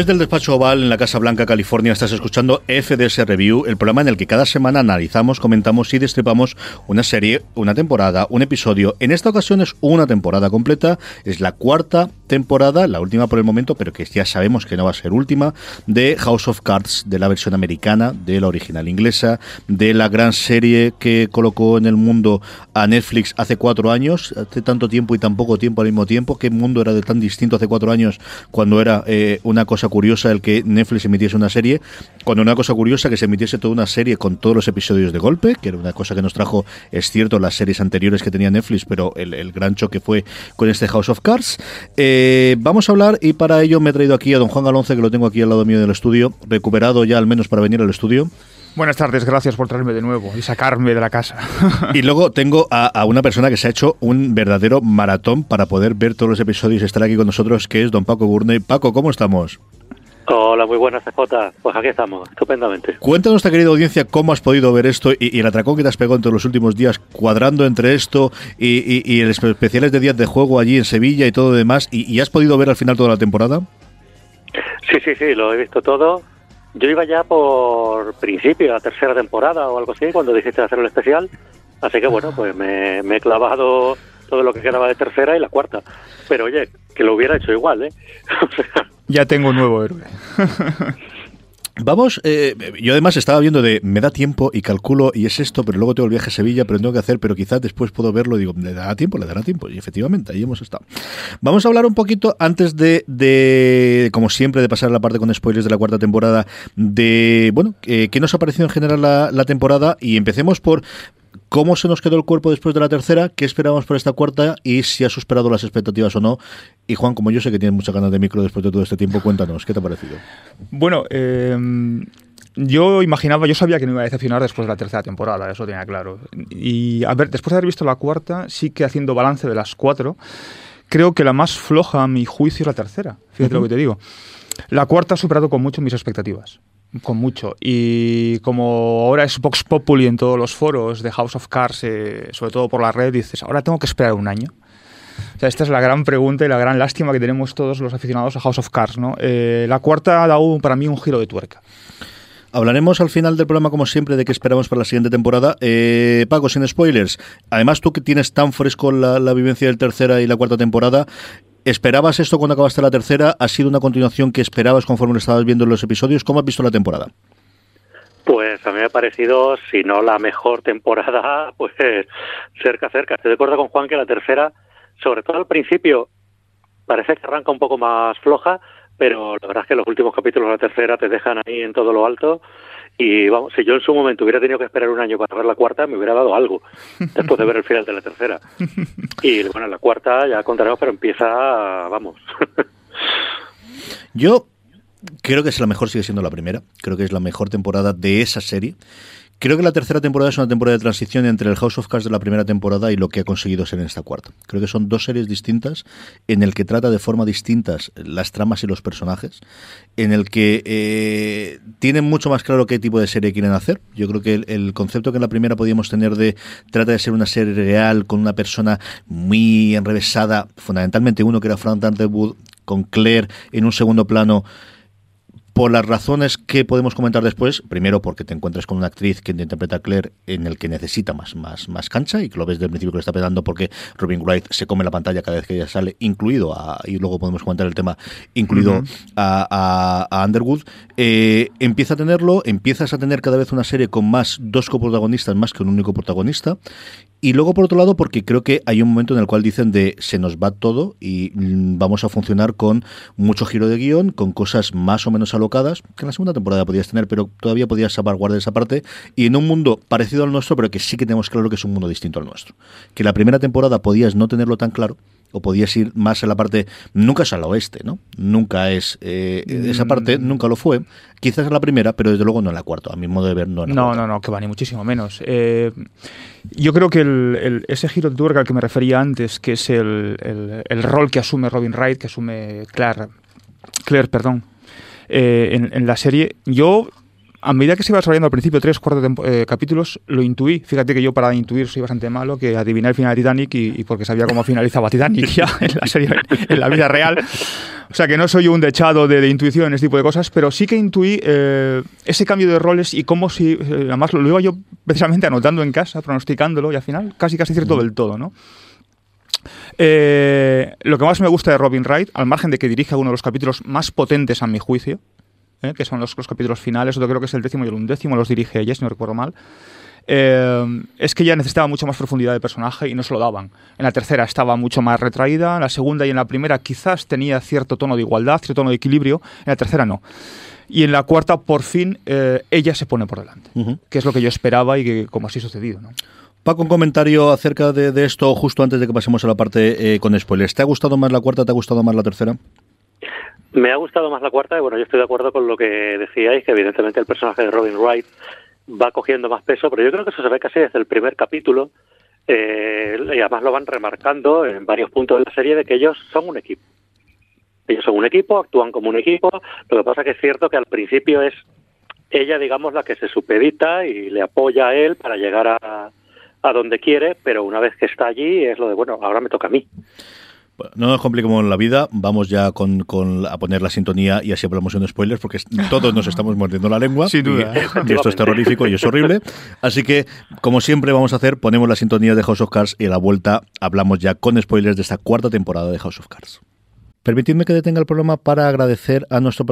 Desde el despacho Oval en la Casa Blanca, California, estás escuchando FDS Review, el programa en el que cada semana analizamos, comentamos y destripamos una serie, una temporada, un episodio. En esta ocasión es una temporada completa, es la cuarta temporada, la última por el momento, pero que ya sabemos que no va a ser última, de House of Cards, de la versión americana, de la original inglesa, de la gran serie que colocó en el mundo a Netflix hace cuatro años, hace tanto tiempo y tan poco tiempo al mismo tiempo. ¿Qué mundo era de tan distinto hace cuatro años cuando era eh, una cosa curiosa el que Netflix emitiese una serie? Cuando una cosa curiosa que se emitiese toda una serie con todos los episodios de golpe, que era una cosa que nos trajo, es cierto, las series anteriores que tenía Netflix, pero el, el gran choque fue con este House of Cards. Eh, vamos a hablar y para ello me he traído aquí a don Juan Galonce, que lo tengo aquí al lado mío del estudio, recuperado ya al menos para venir al estudio. Buenas tardes, gracias por traerme de nuevo y sacarme de la casa. Y luego tengo a, a una persona que se ha hecho un verdadero maratón para poder ver todos los episodios y estar aquí con nosotros, que es don Paco Gurney. Paco, ¿cómo estamos? Hola, muy buenas, CJ. Pues aquí estamos, estupendamente. Cuéntanos, nuestra querida audiencia, cómo has podido ver esto y, y el atracón que te has pegado en todos los últimos días, cuadrando entre esto y, y, y el espe- especiales de días de juego allí en Sevilla y todo lo demás. Y, y has podido ver al final toda la temporada? Sí, sí, sí, lo he visto todo. Yo iba ya por principio, la tercera temporada o algo así, cuando dijiste hacer el especial. Así que bueno, pues me, me he clavado todo lo que quedaba de tercera y la cuarta. Pero oye, que lo hubiera hecho igual, ¿eh? Ya tengo un nuevo héroe. Vamos, eh, yo además estaba viendo de me da tiempo y calculo y es esto, pero luego tengo el viaje a Sevilla, pero tengo que hacer, pero quizás después puedo verlo y digo, ¿le dará tiempo? ¿Le dará tiempo? Y efectivamente, ahí hemos estado. Vamos a hablar un poquito antes de, de como siempre, de pasar a la parte con spoilers de la cuarta temporada, de, bueno, eh, qué nos ha parecido en general la temporada y empecemos por cómo se nos quedó el cuerpo después de la tercera, qué esperábamos por esta cuarta y si ha superado las expectativas o no. Y Juan, como yo sé que tienes muchas ganas de micro después de todo este tiempo, cuéntanos, ¿qué te ha parecido? Bueno, eh, yo imaginaba, yo sabía que no iba a decepcionar después de la tercera temporada, eso tenía claro. Y a ver, después de haber visto la cuarta, sí que haciendo balance de las cuatro, creo que la más floja a mi juicio es la tercera. Fíjate lo que te digo. La cuarta ha superado con mucho mis expectativas. Con mucho. Y como ahora es Vox Populi en todos los foros de House of Cards, eh, sobre todo por la red, dices, ahora tengo que esperar un año. O sea, esta es la gran pregunta y la gran lástima que tenemos todos los aficionados a House of Cards. ¿no? Eh, la cuarta ha dado para mí un giro de tuerca. Hablaremos al final del programa, como siempre, de qué esperamos para la siguiente temporada. Eh, sin spoilers. Además, tú que tienes tan fresco la, la vivencia del tercera y la cuarta temporada, ¿esperabas esto cuando acabaste la tercera? ¿Ha sido una continuación que esperabas conforme lo estabas viendo en los episodios? ¿Cómo has visto la temporada? Pues a mí me ha parecido, si no la mejor temporada, pues cerca, cerca. Estoy de acuerdo con Juan que la tercera, sobre todo al principio, parece que arranca un poco más floja, pero la verdad es que los últimos capítulos de la tercera te dejan ahí en todo lo alto. Y vamos, si yo en su momento hubiera tenido que esperar un año para ver la cuarta, me hubiera dado algo después de ver el final de la tercera. Y bueno, la cuarta ya contaremos, pero empieza, vamos. Yo creo que es la mejor, sigue siendo la primera. Creo que es la mejor temporada de esa serie. Creo que la tercera temporada es una temporada de transición entre el House of Cards de la primera temporada y lo que ha conseguido ser en esta cuarta. Creo que son dos series distintas en el que trata de forma distintas las tramas y los personajes, en el que eh, tienen mucho más claro qué tipo de serie quieren hacer. Yo creo que el, concepto que en la primera podíamos tener de trata de ser una serie real con una persona muy enrevesada, fundamentalmente uno que era Frank Underwood, con Claire en un segundo plano por las razones que podemos comentar después, primero porque te encuentras con una actriz que interpreta a Claire en el que necesita más, más, más cancha y que lo ves desde el principio que lo está pegando porque Robin Wright se come la pantalla cada vez que ella sale, incluido a, y luego podemos comentar el tema, incluido uh -huh. a, a, a, Underwood, eh, empieza a tenerlo, empiezas a tener cada vez una serie con más dos coprotagonistas más que un único protagonista y luego, por otro lado, porque creo que hay un momento en el cual dicen de se nos va todo y mm, vamos a funcionar con mucho giro de guion, con cosas más o menos que en la segunda temporada podías tener, pero todavía podías salvaguardar esa parte, y en un mundo parecido al nuestro, pero que sí que tenemos claro que es un mundo distinto al nuestro. Que la primera temporada podías no tenerlo tan claro, o podías ir más a la parte, nunca es al oeste, ¿no? Nunca es, eh, esa parte nunca lo fue, quizás en la primera, pero desde luego no en la cuarta, a mi modo de ver no en la No, cuarta. no, no, que va, ni muchísimo menos. Eh, yo creo que el, el, ese giro de tuerca al que me refería antes, que es el, el rol que asume Robin Wright, que asume Claire, Claire perdón, eh, en, en la serie, yo a medida que se iba desarrollando al principio, tres, cuatro eh, capítulos, lo intuí. Fíjate que yo para intuir soy bastante malo, que adiviné el final de Titanic y, y porque sabía cómo finalizaba Titanic ya en la serie, en la vida real. O sea que no soy un dechado de, de intuición, ese tipo de cosas, pero sí que intuí eh, ese cambio de roles y cómo si, eh, además lo, lo, iba yo precisamente anotando en casa, pronosticándolo y al final casi casi cierto del todo, ¿no? Eh, lo que más me gusta de Robin Wright, al margen de que dirige uno de los capítulos más potentes a mi juicio, ¿eh? que son los, los, capítulos finales, otro creo que es el décimo y el undécimo, los dirige ella, si no recuerdo mal. Eh, es que ya necesitaba mucho más profundidad de personaje y no se lo daban. En la tercera estaba mucho más retraída, en la segunda y en la primera quizás tenía cierto tono de igualdad, cierto tono de equilibrio, en la tercera no. Y en la cuarta, por fin, eh, ella se pone por delante, uh -huh. que es lo que yo esperaba y que como así ha sucedido. ¿no? Paco, un comentario acerca de, esto justo antes de que pasemos a la parte eh, con spoilers. ¿Te ha gustado más la cuarta, te ha gustado más la tercera? Me ha gustado más la cuarta y bueno, yo estoy de acuerdo con lo que decíais, que evidentemente el personaje de Robin Wright va cogiendo más peso, pero yo creo que eso se ve casi desde el primer capítulo eh, y además lo van remarcando en varios puntos de la serie de que ellos son un equipo. Ellos son un equipo, actúan como un equipo, lo que pasa que es cierto que al principio es ella, digamos, la que se supedita y le apoya a él para llegar a, a donde quiere, pero una vez que está allí es lo de, bueno, ahora me toca a mí. No nos compliquemos la vida, vamos ya con, con, a poner la sintonía y así hablamos en spoilers porque todos nos estamos mordiendo la lengua Sin duda. Y, y, esto es terrorífico y es horrible. Así que, como siempre vamos a hacer, ponemos la sintonía de House of Cards y a la vuelta hablamos ya con spoilers de esta cuarta temporada de House of Cards. Permitidme que detenga el programa para agradecer a nuestro,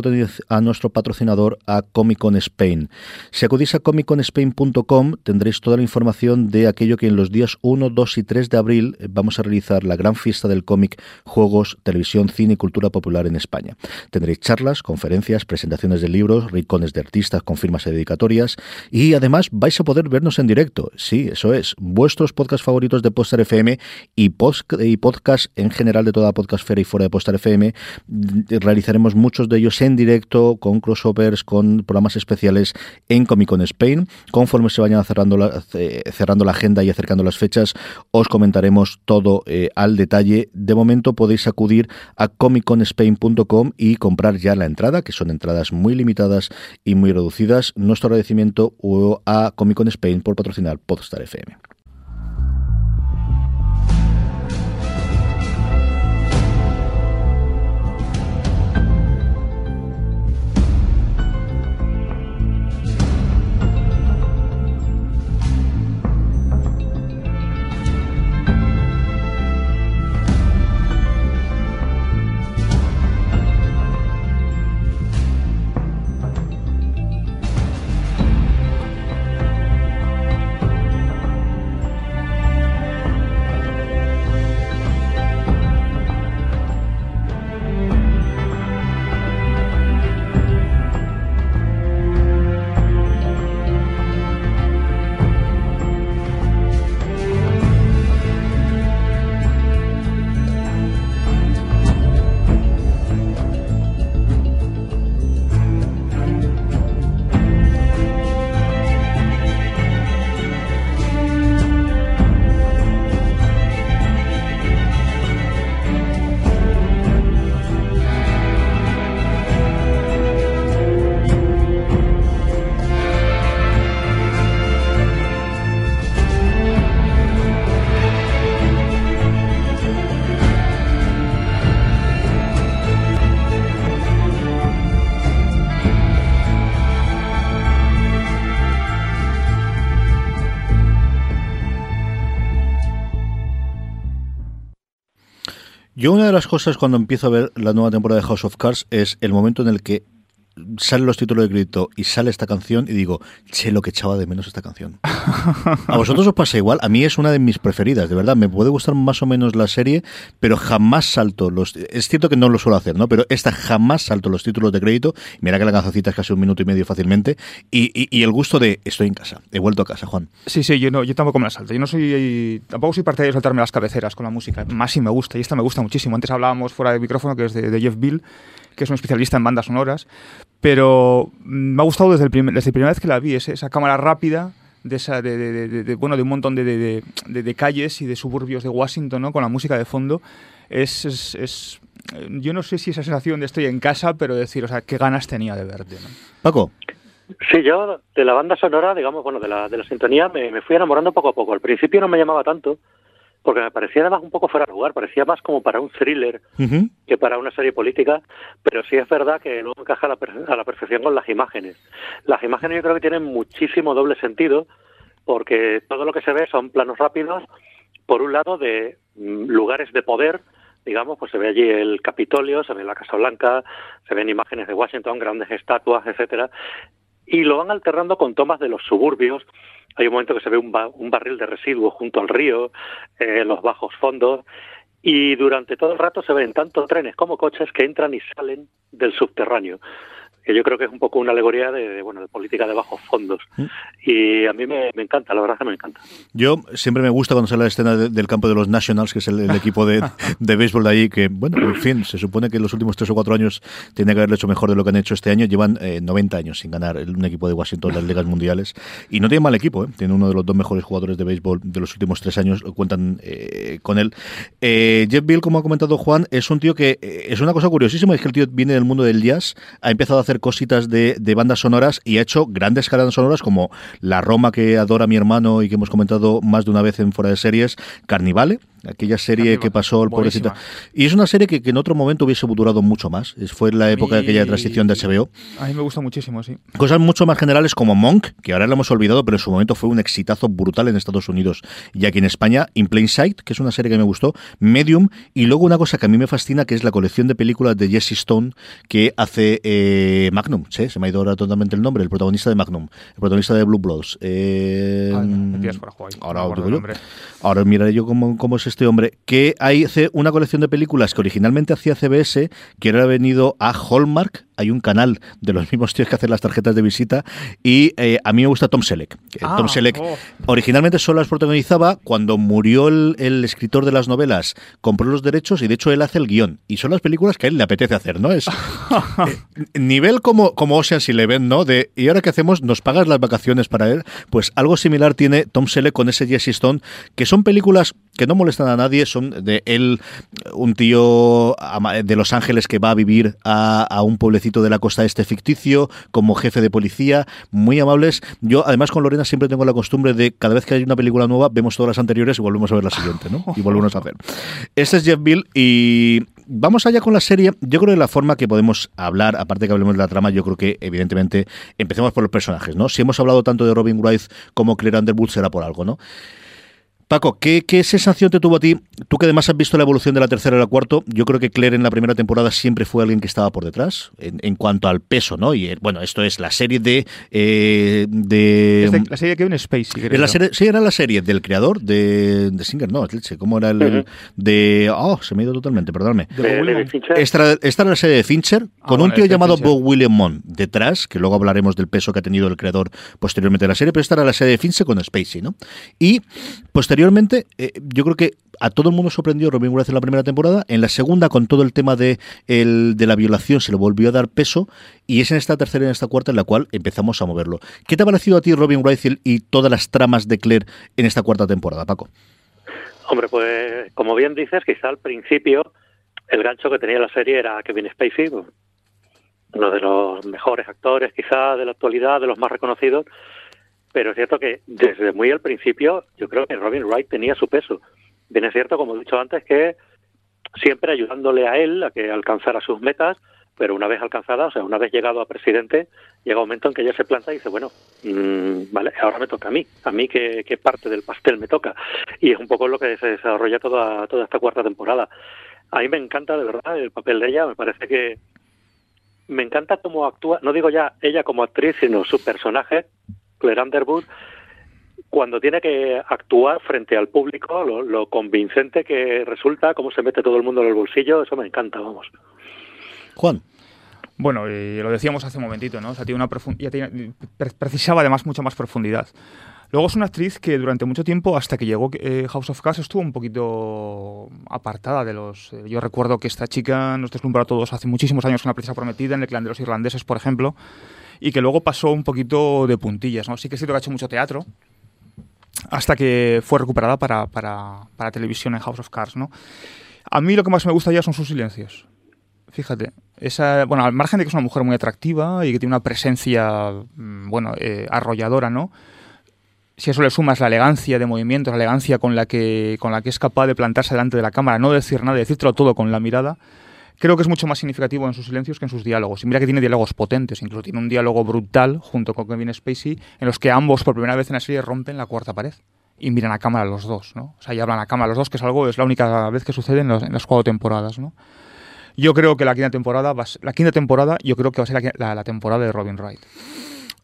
a nuestro patrocinador, a Comic Con Spain. Si acudís a comicconspain.com tendréis toda la información de aquello que en los días 1, 2 y 3 de abril vamos a realizar la gran fiesta del cómic, juegos, televisión, cine y cultura popular en España. Tendréis charlas, conferencias, presentaciones de libros, rincones de artistas con firmas y dedicatorias y además vais a poder vernos en directo. Sí, eso es. Vuestros podcasts favoritos de Poster FM y, post podcast en general de toda Podcastfera y fuera de Poster FM. Realizaremos muchos de ellos en directo, con crossovers, con programas especiales en Comic Con Spain. Conforme se vayan cerrando la, cerrando la agenda y acercando las fechas, os comentaremos todo eh, al detalle. De momento podéis acudir a comicconspain.com y comprar ya la entrada, que son entradas muy limitadas y muy reducidas. Nuestro agradecimiento a Comic Con Spain por patrocinar Podstar FM. Yo una de las cosas cuando empiezo a ver la nueva temporada de House of Cards es el momento en el que salen los títulos de crédito y sale esta canción y digo, che, lo que echaba de menos esta canción. A vosotros os pasa igual, a mí es una de mis preferidas, de verdad, me puede gustar más o menos la serie, pero jamás salto los... Es cierto que no lo suelo hacer, ¿no? Pero esta jamás salto los títulos de crédito, mira que la cancioncita es casi un minuto y medio fácilmente, y, y- y el gusto de estoy en casa, he vuelto a casa, Juan. Sí, sí, yo, no, yo tampoco me la salto. Yo no soy. Tampoco soy partidario de saltarme las cabeceras con la música. Más si me gusta, y esta me gusta muchísimo. Antes hablábamos fuera de micrófono, que es de, de Jeff Bill, que es un especialista en bandas sonoras. Pero mm, me ha gustado desde, el primer- desde la primera vez que la vi, ese- esa cámara rápida. De, esa, de, de- de- de- bueno, de un montón de, de- de- de- de calles y de suburbios de Washington, ¿no? Con la música de fondo. Es, es- es- eh, yo no sé si esa sensación de estoy en casa, pero decir, o sea, qué ganas tenía de verte, ¿no? Paco, Sí, yo de la banda sonora, digamos, bueno, de la, de la sintonía, me, me fui enamorando poco a poco. Al principio no me llamaba tanto, porque me parecía además un poco fuera de lugar, parecía más como para un thriller que para una serie política, pero sí es verdad que luego encaja a la, a la perfección con las imágenes. Las imágenes yo creo que tienen muchísimo doble sentido, porque todo lo que se ve son planos rápidos, por un lado de mm, lugares de poder, digamos, pues se ve allí el Capitolio, se ve la Casa Blanca, se ven imágenes de Washington, grandes estatuas, etcétera, y lo van alternando con tomas de los suburbios. Hay un momento que se ve un, ba- un barril de residuos junto al río, eh, los bajos fondos, y durante todo el rato se ven tanto trenes como coches que entran y salen del subterráneo que yo creo que es un poco una alegoría de, de, bueno de política de bajos fondos y a mí me, me encanta la verdad es que me encanta Yo siempre me gusta cuando sale la escena de- del campo de los Nationals, que es el, el equipo de, de béisbol de ahí, que, bueno, en fin, se supone que en los últimos tres o cuatro años tiene que haberlo hecho mejor de lo que han hecho este año. Llevan eh, 90 años sin ganar un equipo de Washington en las ligas mundiales. Y no tiene mal equipo, ¿eh? tiene uno de los dos mejores jugadores de béisbol de los últimos tres años, cuentan eh, con él. Eh, Jeff Bill, como ha comentado Juan, es un tío que eh, es una cosa curiosísima, es que el tío viene del mundo del jazz, ha empezado a hacer cositas de, de bandas sonoras y ha hecho grandes bandas sonoras como La Roma que adora mi hermano y que hemos comentado más de una vez en fuera de series, Carnivale, aquella serie que pasó el pobrecito. Y es una serie que, que en otro momento hubiese durado mucho más. Fue en la época de aquella transición de HBO. A mí me gusta muchísimo, sí. Cosas mucho más generales como Monk, que ahora lo hemos olvidado, pero en su momento fue un exitazo brutal en Estados Unidos y aquí en España, In Plain Sight, que es una serie que me gustó, Medium, y luego una cosa que a mí me fascina, que es la colección de películas de Jesse Stone que hace eh, Magnum, ¿sí? se me ha ido ahora totalmente el nombre, el protagonista de Magnum, el protagonista de Blue Bloods. Eh, Ah, me ahí. ahora No. Ahora miraré yo cómo, cómo es este hombre. Que hace una colección de películas que originalmente hacía CBS, que ahora ha venido a Hallmark. Hay un canal de los mismos tíos que hacen las tarjetas de visita. Y eh, a mí me gusta Tom Selleck. Que Ah, Tom Selleck oh. originalmente solo las protagonizaba. Cuando murió el, el escritor de las novelas, compró los derechos y de hecho él hace el guion. Y son las películas que a él le apetece hacer, ¿no? Es eh, nivel como, como Ocean's Eleven, ¿no? De, ¿y ahora qué hacemos? ¿Nos pagas las vacaciones para él? Pues algo similar tiene Tom Selleck con ese Jesse Stone, que son películas que no molestan a nadie, son de él, un tío de Los Ángeles que va a vivir a, a un pueblecito de la costa este ficticio, como jefe de policía, muy amables. Yo, además, con Lorena siempre tengo la costumbre de cada vez que hay una película nueva, vemos todas las anteriores y volvemos a ver la siguiente, ¿no? Y volvemos a hacer. Este es Jeff Bill y vamos allá con la serie. Yo creo que la forma que podemos hablar, aparte que hablemos de la trama, yo creo que evidentemente empecemos por los personajes, ¿no? Si hemos hablado tanto de Robin Wright como Claire Underwood será por algo, ¿no? Paco, ¿qué, ¿qué sensación te tuvo a ti? Tú que además has visto la evolución de la tercera a la cuarta, yo creo que Claire en la primera temporada siempre fue alguien que estaba por detrás, en, en cuanto al peso, ¿no? Y eh, bueno, esto es la serie de... eh, de Es de la serie de Kevin Spacey, creo. la serie, sí, era la serie del creador de, de Singer, no, leche, ¿cómo era el, el- de... Oh, se me ha ido totalmente, perdóname. Esta era, esta era la serie de Fincher, con bueno, un tío llamado Fincher. Bob William Monk detrás, que luego hablaremos del peso que ha tenido el creador posteriormente de la serie, pero esta era la serie de Fincher con Spacey, ¿no? Y posteriormente, eh, yo creo que a todo el mundo sorprendió Robin Wright en la primera temporada, en la segunda con todo el tema de, el, de la violación se le volvió a dar peso, y es en esta tercera y en esta cuarta en la cual empezamos a moverlo. ¿Qué te ha parecido a ti Robin Wright y- y todas las tramas de Claire en esta cuarta temporada, Paco? Hombre, pues como bien dices, quizá al principio el gancho que tenía la serie era Kevin Spacey, pues, uno de los mejores actores quizá de la actualidad, de los más reconocidos, pero es cierto que desde muy al principio yo creo que Robin Wright tenía su peso. Bien es cierto, como he dicho antes, que siempre ayudándole a él a que alcanzara sus metas, pero una vez alcanzada, o sea, una vez llegado a presidente, llega un momento en que ella se planta y dice, bueno, mm, vale, ahora me toca a mí, a mí qué, qué parte del pastel me toca. Y es un poco lo que se desarrolla toda, toda esta cuarta temporada. A mí me encanta de verdad el papel de ella, me parece que me encanta cómo actúa, no digo ya ella como actriz, sino su personaje, Claire Underwood, cuando tiene que actuar frente al público, lo, lo convincente que resulta, cómo se mete todo el mundo en el bolsillo, eso me encanta, vamos. Juan. Bueno, lo decíamos hace un momentito, ¿no? O sea, tiene una ya tiene- pre- precisaba además mucha más profundidad. Luego es una actriz que durante mucho tiempo, hasta que llegó eh, House of Cards, estuvo un poquito apartada de los... eh, yo recuerdo que esta chica nos deslumbró a todos hace muchísimos años con La princesa prometida, en El clan de los irlandeses, por ejemplo, y que luego pasó un poquito de puntillas, ¿no? Sí que es cierto que ha hecho mucho teatro, hasta que fue recuperada para, para, para televisión en House of Cards, ¿no? A mí lo que más me gusta ya son sus silencios. Fíjate, esa, bueno, al margen de que es una mujer muy atractiva y que tiene una presencia, mm, bueno, eh, arrolladora, ¿no? Si a eso le sumas la elegancia de movimientos, la elegancia con la que con la que es capaz de plantarse delante de la cámara, no decir nada, decírtelo todo con la mirada, creo que es mucho más significativo en sus silencios que en sus diálogos. Y mira que tiene diálogos potentes, incluso tiene un diálogo brutal junto con Kevin Spacey, en los que ambos por primera vez en la serie rompen la cuarta pared y miran a cámara los dos, ¿no? O sea, y hablan a cámara los dos, que es algo, es la única vez que sucede en, los- en las cuatro temporadas, ¿no? Yo creo que la quinta temporada, va a ser- la quinta temporada, yo creo que va a ser la, la- la temporada de Robin Wright.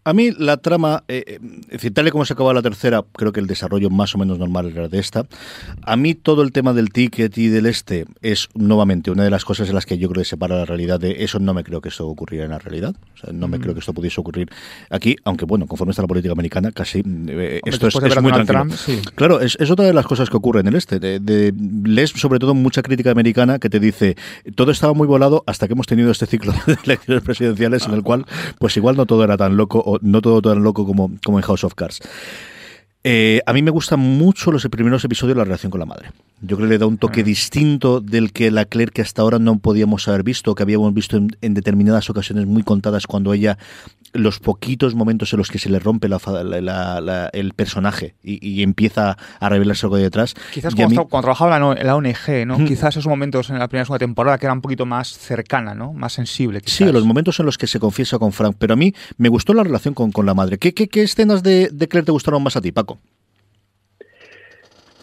A mí la trama, eh, eh, es decir, tal y como se acaba la tercera, creo que el desarrollo más o menos normal era de esta. A mí todo el tema del ticket y del este es nuevamente una de las cosas en las que yo creo que separa la realidad de eso. No me creo que esto ocurriera en la realidad. O sea, no me creo que esto pudiese ocurrir aquí, aunque bueno, conforme está la política americana, casi eh, esto es, es muy tranquilo. Trump, sí. Claro, es, es otra de las cosas que ocurre en el este. De, de- lees sobre todo mucha crítica americana que te dice todo estaba muy volado hasta que hemos tenido este ciclo de elecciones presidenciales en el cual, pues igual no todo era tan loco o no todo tan loco como, como en House of Cards. Eh, a mí me gustan mucho los primeros episodios de la relación con la madre. Yo creo que le da un toque distinto del que la Claire que hasta ahora no podíamos haber visto, que habíamos visto en, en determinadas ocasiones muy contadas cuando ella, los poquitos momentos en los que se le rompe la la- la- la- el personaje y, y empieza a revelarse algo de detrás. Quizás cuando, mí- estaba- cuando trabajaba en la, ONG, ¿no? Mm. Quizás esos momentos en la primera segunda temporada que era un poquito más cercana, ¿no? Más sensible. Sí, quizás. los momentos en los que se confiesa con Frank, pero a mí me gustó la relación con, con la madre. ¿Qué, qué, qué escenas de, de Claire te gustaron más a ti, Paco?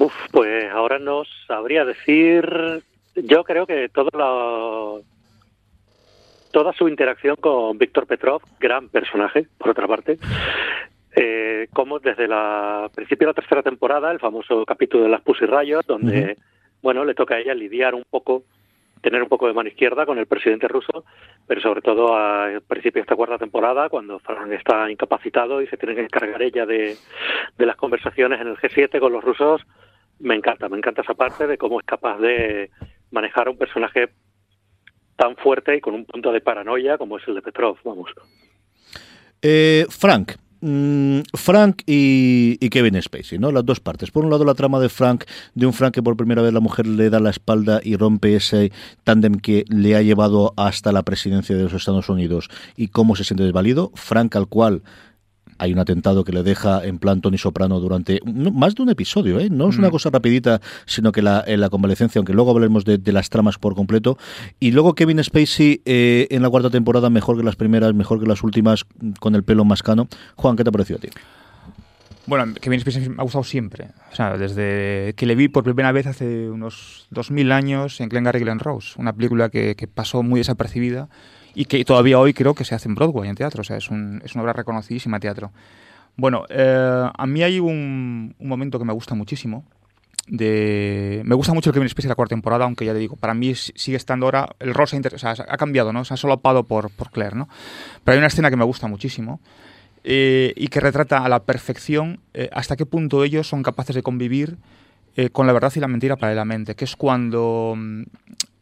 Uf, pues ahora no sabría decir. Yo creo que todo la- toda su interacción con Víctor Petrov, gran personaje, por otra parte, eh, como desde la principio de la tercera temporada, el famoso capítulo de las Pussy Riot, donde, bueno, le toca a ella lidiar un poco, tener un poco de mano izquierda con el presidente ruso, pero sobre todo al principio de esta cuarta temporada, cuando Frank está incapacitado y se tiene que encargar ella de, de las conversaciones en el G7 con los rusos, me encanta, me encanta esa parte de cómo es capaz de manejar a un personaje tan fuerte y con un punto de paranoia como es el de Petrov, vamos. Eh, Frank. mm, Frank y, y Kevin Spacey, ¿no? Las dos partes. Por un lado, la trama de Frank, de un Frank que por primera vez la mujer le da la espalda y rompe ese tándem que le ha llevado hasta la presidencia de los Estados Unidos y cómo se siente desvalido. Frank, al cual hay un atentado que le deja en plan Tony Soprano durante más de un episodio, ¿eh? No es una cosa rapidita, sino que la, en la convalecencia, aunque luego hablaremos de, de las tramas por completo. Y luego Kevin Spacey eh, en la cuarta temporada, mejor que las primeras, mejor que las últimas, con el pelo más cano. Juan, ¿qué te ha parecido a ti? Bueno, Kevin Spacey me ha gustado siempre. O sea, desde que le vi por primera vez hace unos 2000 años en Glengarry Glen Rose, una película que, que pasó muy desapercibida y que todavía hoy creo que se hace en Broadway, en teatro. O sea, es, un- es una obra reconocidísima teatro. Bueno, eh, a mí hay un, un momento que me gusta muchísimo. De, me gusta mucho el Kevin Spacey de la cuarta temporada, aunque ya te digo, para mí si- sigue estando ahora, el rosa inter- ha cambiado, ¿no? Se ha solapado por, por Claire, ¿no? Pero hay una escena que me gusta muchísimo, eh, y que retrata a la perfección eh, hasta qué punto ellos son capaces de convivir eh, con la verdad y la mentira paralelamente, que es cuando mm,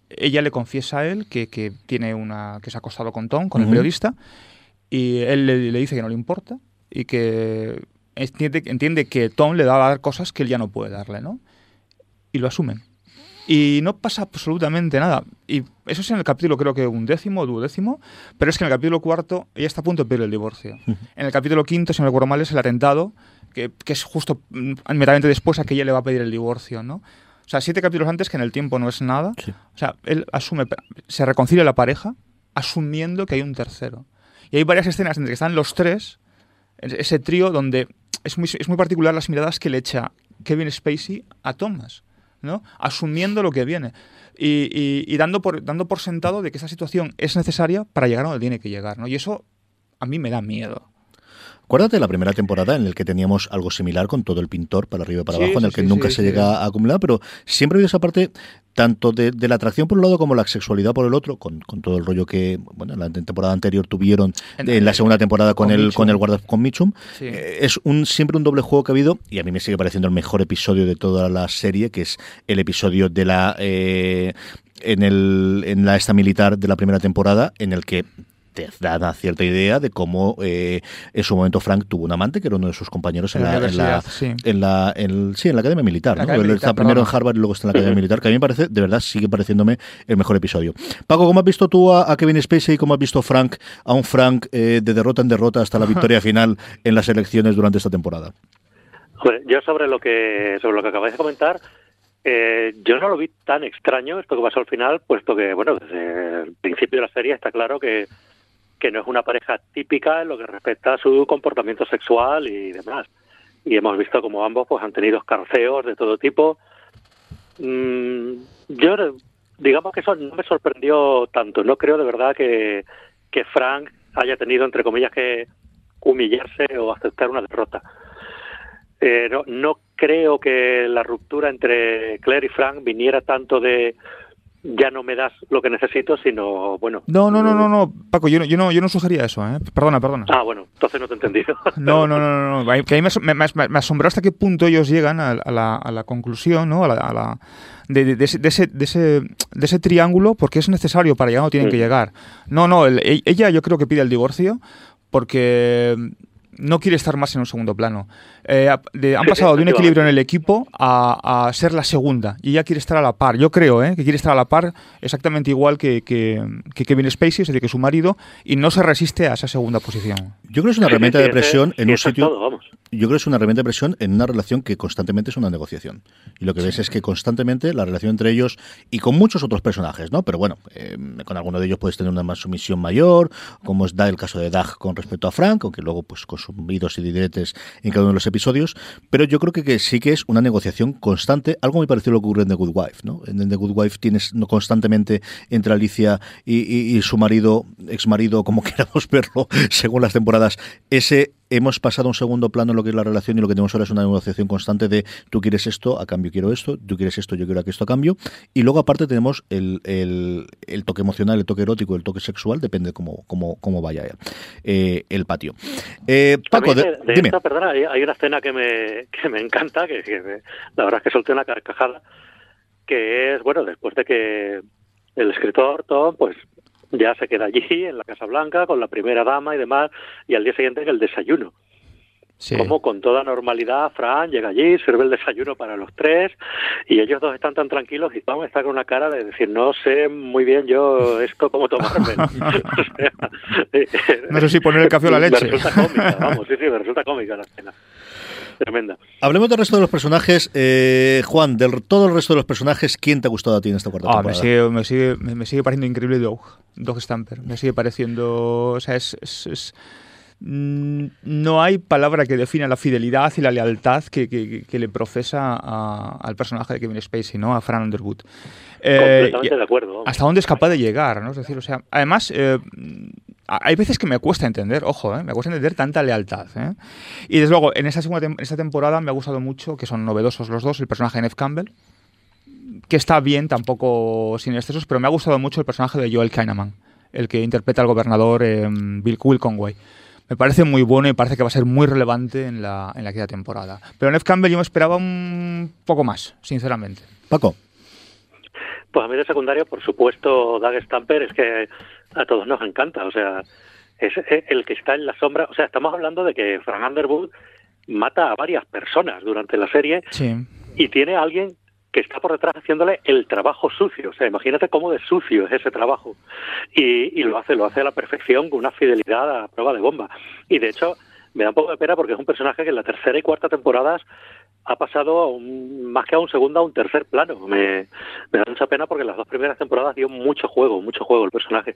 ella le confiesa a él que, que tiene una que se ha acostado con Tom, con el Ujú. periodista, y él le, le dice que no le importa y que entiende, entiende que Tom le va a dar cosas que él ya no puede darle, ¿no? Y lo asumen. Y no pasa absolutamente nada. Y eso es en el capítulo, creo que undécimo o duodécimo, pero es que en el capítulo cuarto ella está a punto de pedir el divorcio. En el capítulo quinto, si no recuerdo mal, es el atentado, que, que es justo mm, inmediatamente después a que ella le va a pedir el divorcio, ¿no? O sea, siete capítulos antes, que en el tiempo no es nada. Sí. O sea, él asume, se reconcilia la pareja asumiendo que hay un tercero. Y hay varias escenas entre que están los tres, ese trío donde es muy, es muy particular las miradas que le echa Kevin Spacey a Thomas. ¿no? Asumiendo lo que viene. Y, y- y dando, por, dando por sentado de que esa situación es necesaria para llegar a donde tiene que llegar, ¿no? Y eso a mí me da miedo. Acuérdate de la primera temporada en la que teníamos algo similar con todo el pintor para arriba y para Sí, abajo, en el que sí, nunca sí, se llega a acumular, pero siempre ha habido esa parte tanto de, de la atracción por un lado como la sexualidad por el otro, con, con todo el rollo que bueno en la temporada anterior tuvieron En- en, la segunda temporada con, con el Mitchum. con el guarda con Mitchum. Sí. Eh, es un siempre un doble juego que ha habido y a mí me sigue pareciendo el mejor episodio de toda la serie, que es el episodio de la eh, en el en la esta militar de la primera temporada en el que te da una cierta idea de cómo eh, en su momento Frank tuvo un amante que era uno de sus compañeros en, En la la, en la- sí. en la en- sí en la academia militar, La ¿no? academia Él militar, está primero en. Harvard y luego está en la academia militar, que a mí me parece, de verdad, sigue pareciéndome el mejor episodio. Paco, ¿cómo has visto tú a, a Kevin Spacey y cómo has visto Frank a un Frank eh, de derrota en derrota hasta la victoria final en las elecciones durante esta temporada? Yo sobre lo que sobre lo que acabáis de comentar, eh, yo no lo vi tan extraño esto que pasó al final, puesto que bueno desde el principio de la serie está claro que que no es una pareja típica en lo que respecta a su comportamiento sexual y demás. Y hemos visto como ambos pues han tenido escarceos de todo tipo. Mm, yo digamos que eso no me sorprendió tanto. No creo de verdad que, que Frank haya tenido entre comillas que humillarse o aceptar una derrota. Eh, no, no creo que la ruptura entre Claire y Frank viniera tanto de ya no me das lo que necesito, sino bueno. No, no, no, no, no, Paco, yo no, yo no, yo no sugería eso, ¿eh? Perdona, perdona. Ah, bueno, entonces no te he entendido. No, no, no, no. Que a mí me, me, asombró hasta qué punto ellos llegan a, a la, a la conclusión, ¿no? A la, a la- de, de- de ese, de, ese, de, ese, de ese triángulo, porque es necesario para llegar, no tienen que llegar. No, no, el- e- ella yo creo que pide el divorcio porque no quiere estar más en un segundo plano. Eh, ha- de- han pasado de un equilibrio en el equipo a, a ser la segunda. Y ella quiere estar a la par. Yo creo ¿eh? que quiere estar a la par exactamente igual que, que, que Kevin Spacey, es decir, que su marido, y no se resiste a esa segunda posición. Yo creo que es una herramienta de presión en un sitio. todo, vamos. Yo creo que es una herramienta de presión en una relación que constantemente es una negociación. Y lo que ves es que constantemente la relación entre ellos y con muchos otros personajes, ¿no? Pero bueno, eh, con alguno de ellos puedes tener una más sumisión mayor, como es da el caso de Doug con respecto a Frank, aunque luego pues con subidos y diretes en cada uno de los episodios. Pero yo creo que, que sí que es una negociación constante, algo muy parecido a lo que ocurre en The Good Wife, ¿no? En The Good Wife tienes constantemente entre Alicia y, y- y su marido, ex marido, como queramos verlo, según las temporadas, ese hemos pasado a un segundo plano en lo que es la relación y lo que tenemos ahora es una negociación constante de tú quieres esto, a cambio quiero esto, tú quieres esto, yo quiero esto a cambio. Y luego aparte tenemos el, el- el toque emocional, el toque erótico, el toque sexual, depende cómo, cómo, cómo vaya eh, el patio. Eh, Paco, de- de, de dime. esta, perdona, hay, hay una escena que me, que me encanta, que, que me- la verdad es que solté una carcajada, que es, bueno, después de que el escritor Tom, pues ya se queda allí en la Casa Blanca con la primera dama y demás, y al día siguiente en el desayuno. Sí. Como con toda normalidad, Fran llega allí, sirve el desayuno para los tres y ellos dos están tan tranquilos y Tom está con una cara de decir, no sé muy bien yo esto cómo tomarme. O sea, No sé si poner el café o la leche. Me resulta cómica, vamos, sí, sí, me resulta cómica la escena. Tremenda. Hablemos del resto de los personajes. Eh, Juan, del todo el resto de los personajes, ¿quién te ha gustado a ti en esta cuarta Ah, me temporada? sigue, me, sigue, me, sigue pareciendo increíble Dog, Dog Stamper. Me sigue pareciendo. O sea, es. es- es- mm, no hay palabra que defina la fidelidad y la lealtad que, que- que le profesa a- al personaje de Kevin Spacey, ¿no? A Fran Underwood. Eh, Completamente y- de acuerdo. vamos. hasta dónde es capaz de llegar, ¿no? Es decir, o sea, además, eh, hay veces que me cuesta entender, ojo, ¿eh? me cuesta entender tanta lealtad. ¿eh? Y desde luego, en esta segunda en esta temporada me ha gustado mucho, que son novedosos los dos, el personaje de Neve Campbell, que está bien, tampoco sin excesos, pero me ha gustado mucho el personaje de Joel Kahneman, el que interpreta al gobernador eh, Bill Will Conway. Me parece muy bueno y parece que va a ser muy relevante en la, en la quinta temporada. Pero Neve Campbell yo me esperaba un poco más, sinceramente. Paco. Pues a mí de secundario, por supuesto, Doug Stamper es que a todos nos encanta. O sea, es el que está en la sombra. O sea, estamos hablando de que Frank Underwood mata a varias personas durante la serie Sí. y tiene a alguien que está por detrás haciéndole el trabajo sucio. O sea, imagínate cómo de sucio es ese trabajo. Y, y lo hace, lo hace a la perfección, con una fidelidad a prueba de bomba. Y de hecho, me da un poco de pena porque es un personaje que en la tercera y cuarta temporadas ha pasado un- más que a un segundo a un tercer plano. Me, da mucha pena porque las dos primeras temporadas dio mucho juego, mucho juego el personaje.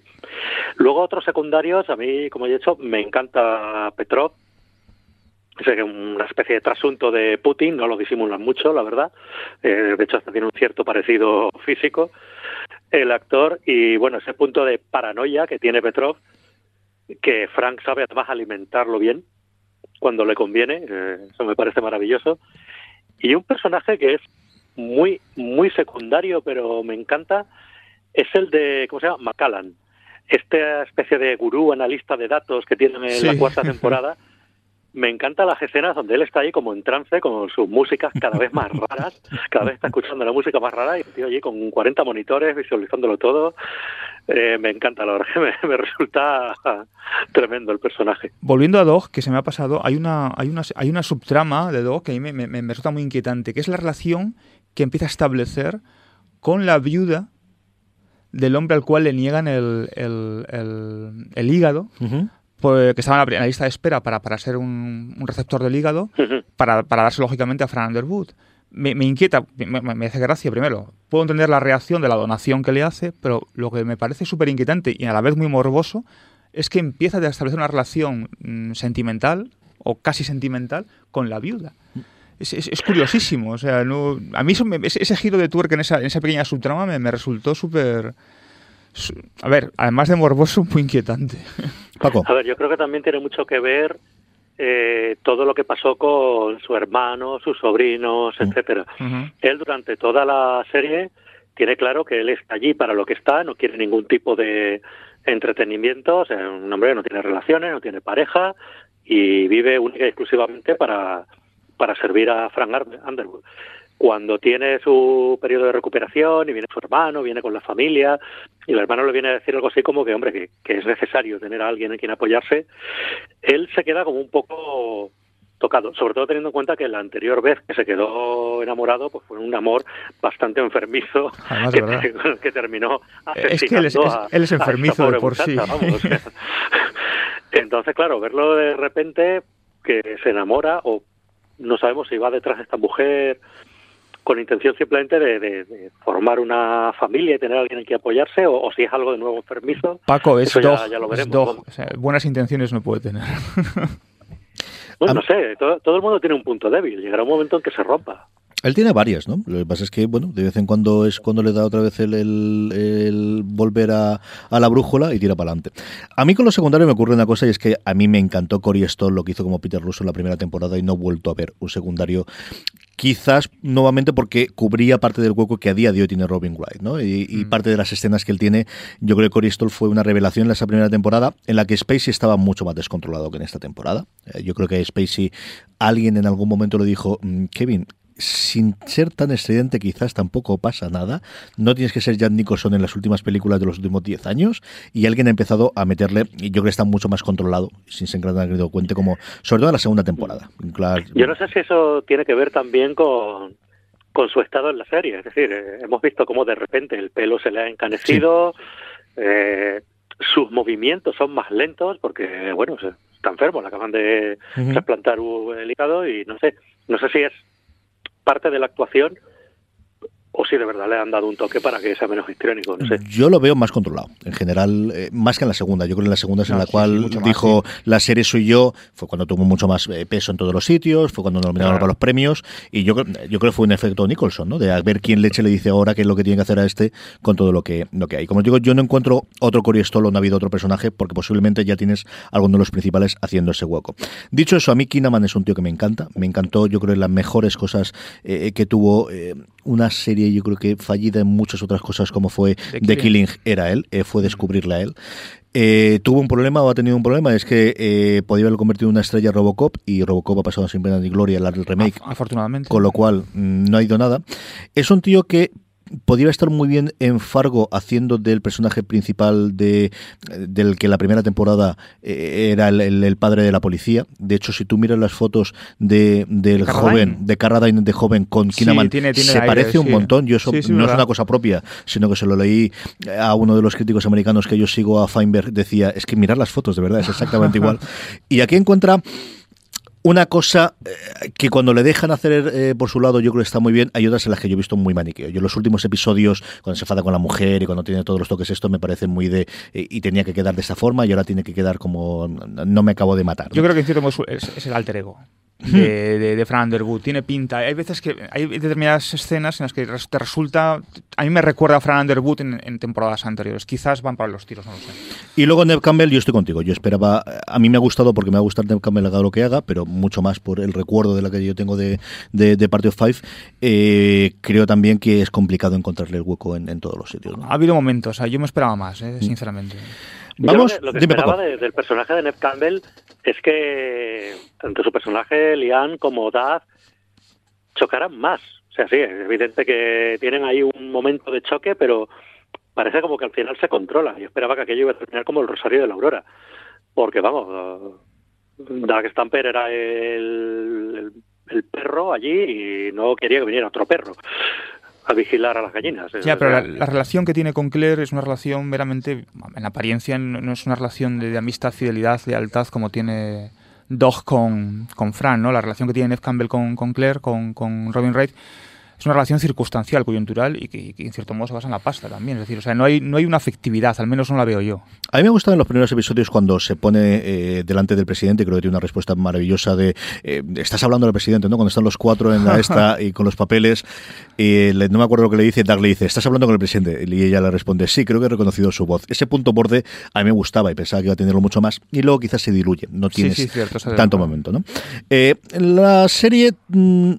Luego otros secundarios, a mí, como he dicho, me encanta Petrov, es una especie de trasunto de Putin, no lo disimulan mucho, la verdad. Eh, de hecho, hasta tiene un cierto parecido físico el actor. Y bueno, ese punto de paranoia que tiene Petrov, que Frank sabe además alimentarlo bien cuando le conviene, eh, eso me parece maravilloso. Y un personaje que es muy, muy secundario, pero me encanta, es el de, ¿cómo se llama? Macallan. Esta especie de gurú analista de datos que tiene en la cuarta temporada. me encanta las escenas donde él está ahí como en trance con sus músicas cada vez más raras, cada vez está escuchando la música más rara y el tío allí con 40 monitores visualizándolo todo. Eh, me encanta, la verdad que me, resulta tremendo el personaje. Volviendo a Dog, que se me ha pasado, hay una, hay una, hay una subtrama de Dog que a mí me, me resulta muy inquietante, que es la relación que empieza a establecer con la viuda del hombre al cual le niegan el, el, hígado, que estaba en la, lista de espera para, para ser un, receptor del hígado, para, para, darse lógicamente a Fran Underwood. Me, inquieta, me, hace gracia primero. Puedo entender la reacción de la donación que le hace, pero lo que me parece súper inquietante y a la vez muy morboso es que empieza a establecer una relación mm, sentimental o casi sentimental con la viuda. Es, es, curiosísimo. O sea, no, a mí ese, giro de tuerca en esa, en esa pequeña subtrama me, me resultó súper a ver, además de morboso, muy inquietante. Paco. A ver, yo creo que también tiene mucho que ver eh, todo lo que pasó con su hermano, sus sobrinos, etcétera. Él durante toda la serie tiene claro que él está allí para lo que está, no quiere ningún tipo de entretenimiento, o sea, un hombre que no tiene relaciones, no tiene pareja y vive única y exclusivamente para, para servir a Frank Underwood cuando tiene su periodo de recuperación y viene su hermano, viene con la familia, y el hermano le viene a decir algo así como que, hombre, que, es necesario tener a alguien en quien apoyarse, él se queda como un poco tocado, sobre todo teniendo en cuenta que la anterior vez que se quedó enamorado pues fue un amor bastante enfermizo que, terminó es que él es, enfermizo de por sí. Entonces, claro, verlo de repente que se enamora o no sabemos si va detrás de esta mujer con intención simplemente de, formar una familia y tener a alguien en que apoyarse, o, si es algo de nuevo enfermizo. Paco, es dog, buenas intenciones no puede tener. Bueno, no sé, todo, el mundo tiene un punto débil, llegará un momento en que se rompa. Él tiene varias, ¿no? Lo que pasa es que, bueno, de vez en cuando es cuando le da otra vez el, volver a, la brújula y tira para adelante. A mí con lo secundario me ocurre una cosa y es que a mí me encantó Cory Stoll lo que hizo como Peter Russo en la primera temporada y no he vuelto a ver un secundario quizás nuevamente porque cubría parte del hueco que a día de hoy tiene Robin Wright, ¿no? Y, mm. parte de las escenas que él tiene, yo creo que Cory Stoll fue una revelación en esa primera temporada en la que Spacey estaba mucho más descontrolado que en esta temporada. Eh, yo creo que Spacey, alguien en algún momento le dijo, mm, Kevin, sin ser tan estridente quizás tampoco pasa nada. No tienes que ser Jan Nicholson en las últimas películas de los últimos 10 años y alguien ha empezado a meterle, y yo creo que está mucho más controlado, sin ser gran cuente, como sobre todo en la segunda temporada. Yo no sé si eso tiene que ver también con, con su estado en la serie. Es decir, eh, hemos visto cómo de repente el pelo se le ha encanecido, eh, sus movimientos son más lentos porque, bueno, está enfermo, le acaban de trasplantar el hígado y no sé, no sé si es parte de la actuación o si de verdad le han dado un toque para que sea menos histriónico, no sé. Yo lo veo más controlado, en general, eh, más que en la segunda. Yo creo que en la segunda es en la cual dijo la serie soy yo, fue cuando tuvo mucho más eh, peso en todos los sitios, fue cuando nominaron para los premios, y yo, yo creo que fue un efecto Nicholson, ¿no? De ver quién leche le dice ahora qué es lo que tiene que hacer a este con todo lo que, lo que hay. Como digo, yo no encuentro otro Cory Stoll no ha habido otro personaje, porque posiblemente ya tienes alguno de los principales haciendo ese hueco. Dicho eso, a mí Kinaman es un tío que me encanta, me encantó, yo creo, las mejores cosas eh, que tuvo una serie, yo creo que fallida en muchas otras cosas, como fue The, Killing. era él, eh, fue descubrirla él. Eh, tuvo un problema o ha tenido un problema, es que eh, podía haberlo convertido en una estrella Robocop y Robocop ha pasado sin pena ni gloria el remake. Afortunadamente. Con lo cual mm, no ha ido nada. Es un tío que podría estar muy bien en Fargo haciendo del personaje principal de del que la primera temporada eh, era el, padre de la policía. De hecho, si tú miras las fotos de, del joven, de Carradine de joven con Kinaman, se parece un montón. Yo eso no es una cosa propia, sino que se lo leí a uno de los críticos americanos que yo sigo a Feinberg, decía, es que mirar las fotos, de verdad, es exactamente igual. Y aquí encuentra una cosa eh, que cuando le dejan hacer eh, por su lado yo creo que está muy bien, hay otras en las que yo he visto muy maniqueo. Yo los últimos episodios, cuando se enfada con la mujer y cuando tiene todos los toques esto, me parece muy de... Eh, y tenía que quedar de esta forma y ahora tiene que quedar como... No me acabo de matar. Yo creo que en cierto modo es, el alter ego. De, de, de Fran Underwood. Tiene pinta. Hay veces que hay determinadas escenas en las que te resulta. A mí me recuerda a Fran Underwood en, en temporadas anteriores. Quizás van para los tiros, no lo sé. Y luego Neb Campbell, yo estoy contigo. Yo esperaba, a mí me ha gustado porque me va a gustar Neb Campbell haga lo que haga, pero mucho más por el recuerdo de la que yo tengo de, de, de Party of Five. Eh, creo también que es complicado encontrarle el hueco en, en todos los sitios. ¿no? Ha habido momentos, o sea, yo me esperaba más, eh, sinceramente. Vamos, Yo lo que, lo que dime, esperaba del personaje de Ned Campbell es que tanto su personaje, Lian, como Daz, chocaran más. O sea, sí, es evidente que tienen ahí un momento de choque, pero parece como que al final se controla. Yo esperaba que aquello iba a terminar como el Rosario de la Aurora. Porque, vamos, Doug Stamper era el perro allí y no quería que viniera otro perro a vigilar a las gallinas. Ya, pero la, la relación que tiene con Claire es una relación meramente, en apariencia, no, no es una relación de, de amistad, fidelidad, lealtad como tiene Dog con, con Fran, ¿no? La relación que tiene Neve Campbell con, con Claire, con, con Robin Wright, es una relación circunstancial, coyuntural y que, y que en cierto modo se basa en la pasta también. Es decir, o sea, no hay, no hay una afectividad, al menos no la veo yo. A mí me gustan los primeros episodios cuando se pone eh, delante del presidente, creo que tiene una respuesta maravillosa de eh, estás hablando del presidente, ¿no? Cuando están los cuatro en la esta y con los papeles, y le- no me acuerdo lo que le dice, Doug le dice, estás hablando con el presidente, y ella le responde, sí, creo que he reconocido su voz. Ese punto borde a mí me gustaba y pensaba que iba a tenerlo mucho más, y luego quizás se diluye, no tienes sí, cierto, tanto momento, ¿no? Eh, la serie mm,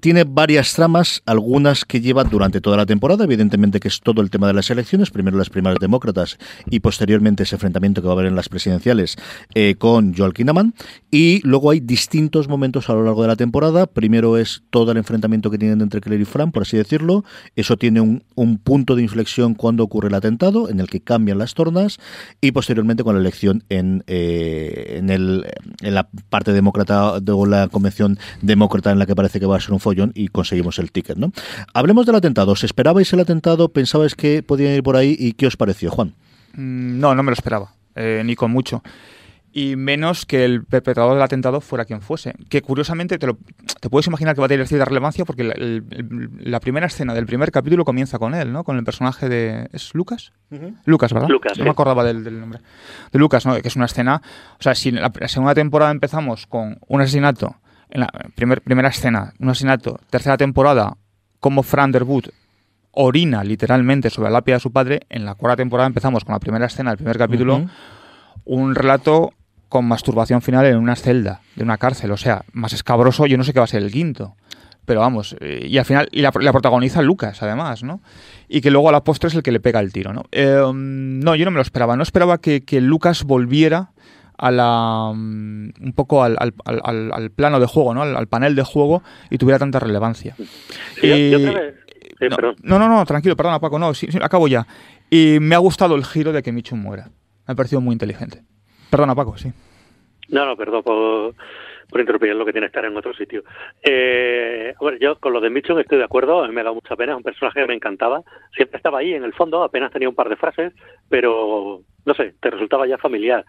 tiene varias tramas, algunas que lleva durante toda la temporada, evidentemente que es todo el tema de las elecciones, primero las primarias demócratas y posteriormente ese enfrentamiento que va a haber en las presidenciales eh, con Joel Kinnaman, y luego hay distintos momentos a lo largo de la temporada, primero es todo el enfrentamiento que tienen entre Claire y Fran, por así decirlo, eso tiene un, un punto de inflexión cuando ocurre el atentado, en el que cambian las tornas, y posteriormente con la elección en, eh, en, el, en la parte demócrata de la convención demócrata en la que parece que va a ser un follón y conseguimos el ticket. ¿No? Hablemos del atentado. ¿Os esperabais el atentado? ¿Pensabais que podían ir por ahí? ¿Y qué os pareció, Juan? Mm, No, no me lo esperaba, eh, ni con mucho. Y menos que el perpetrador del atentado fuera quien fuese. Que curiosamente te, lo, te puedes imaginar que va a tener cierta relevancia porque la, el- el- la primera escena del primer capítulo comienza con él, ¿no? Con el personaje de... ¿Es Lucas? Lucas, ¿verdad? Lucas, No sí. me acordaba del, del nombre. De Lucas, ¿no? Que es una escena... O sea, si en la, la segunda temporada empezamos con un asesinato, en la primer, primera escena, un asesinato, tercera temporada, como Fran Underwood orina literalmente sobre la lápida de su padre, en la cuarta temporada empezamos con la primera escena del primer capítulo, un relato con masturbación final en una celda de una cárcel, o sea, más escabroso, yo no sé qué va a ser el quinto. Pero vamos, eh, y al final, y la, la protagoniza Lucas, además, ¿no? Y que luego a la postre es el que le pega el tiro, ¿no? Eh, no, yo no me lo esperaba. No esperaba que, que Lucas volviera a la mm, un poco al, al- al- al- plano de juego, ¿no? Al, panel de juego y tuviera tanta relevancia. Sí, yo- yo Y- sí, no, no, no, tranquilo, perdona Paco, no, sí, sí, acabo ya. Y me ha gustado el giro de que Michum muera. Me ha parecido muy inteligente. Perdona Paco, sí. No, no, perdón por, por interrumpir, lo que tiene que estar en otro sitio. Eh, bueno, yo con lo de Mitchum estoy de acuerdo, me ha dado mucha pena, es un personaje que me encantaba, siempre estaba ahí en el fondo, apenas tenía un par de frases, pero no sé, te resultaba ya familiar.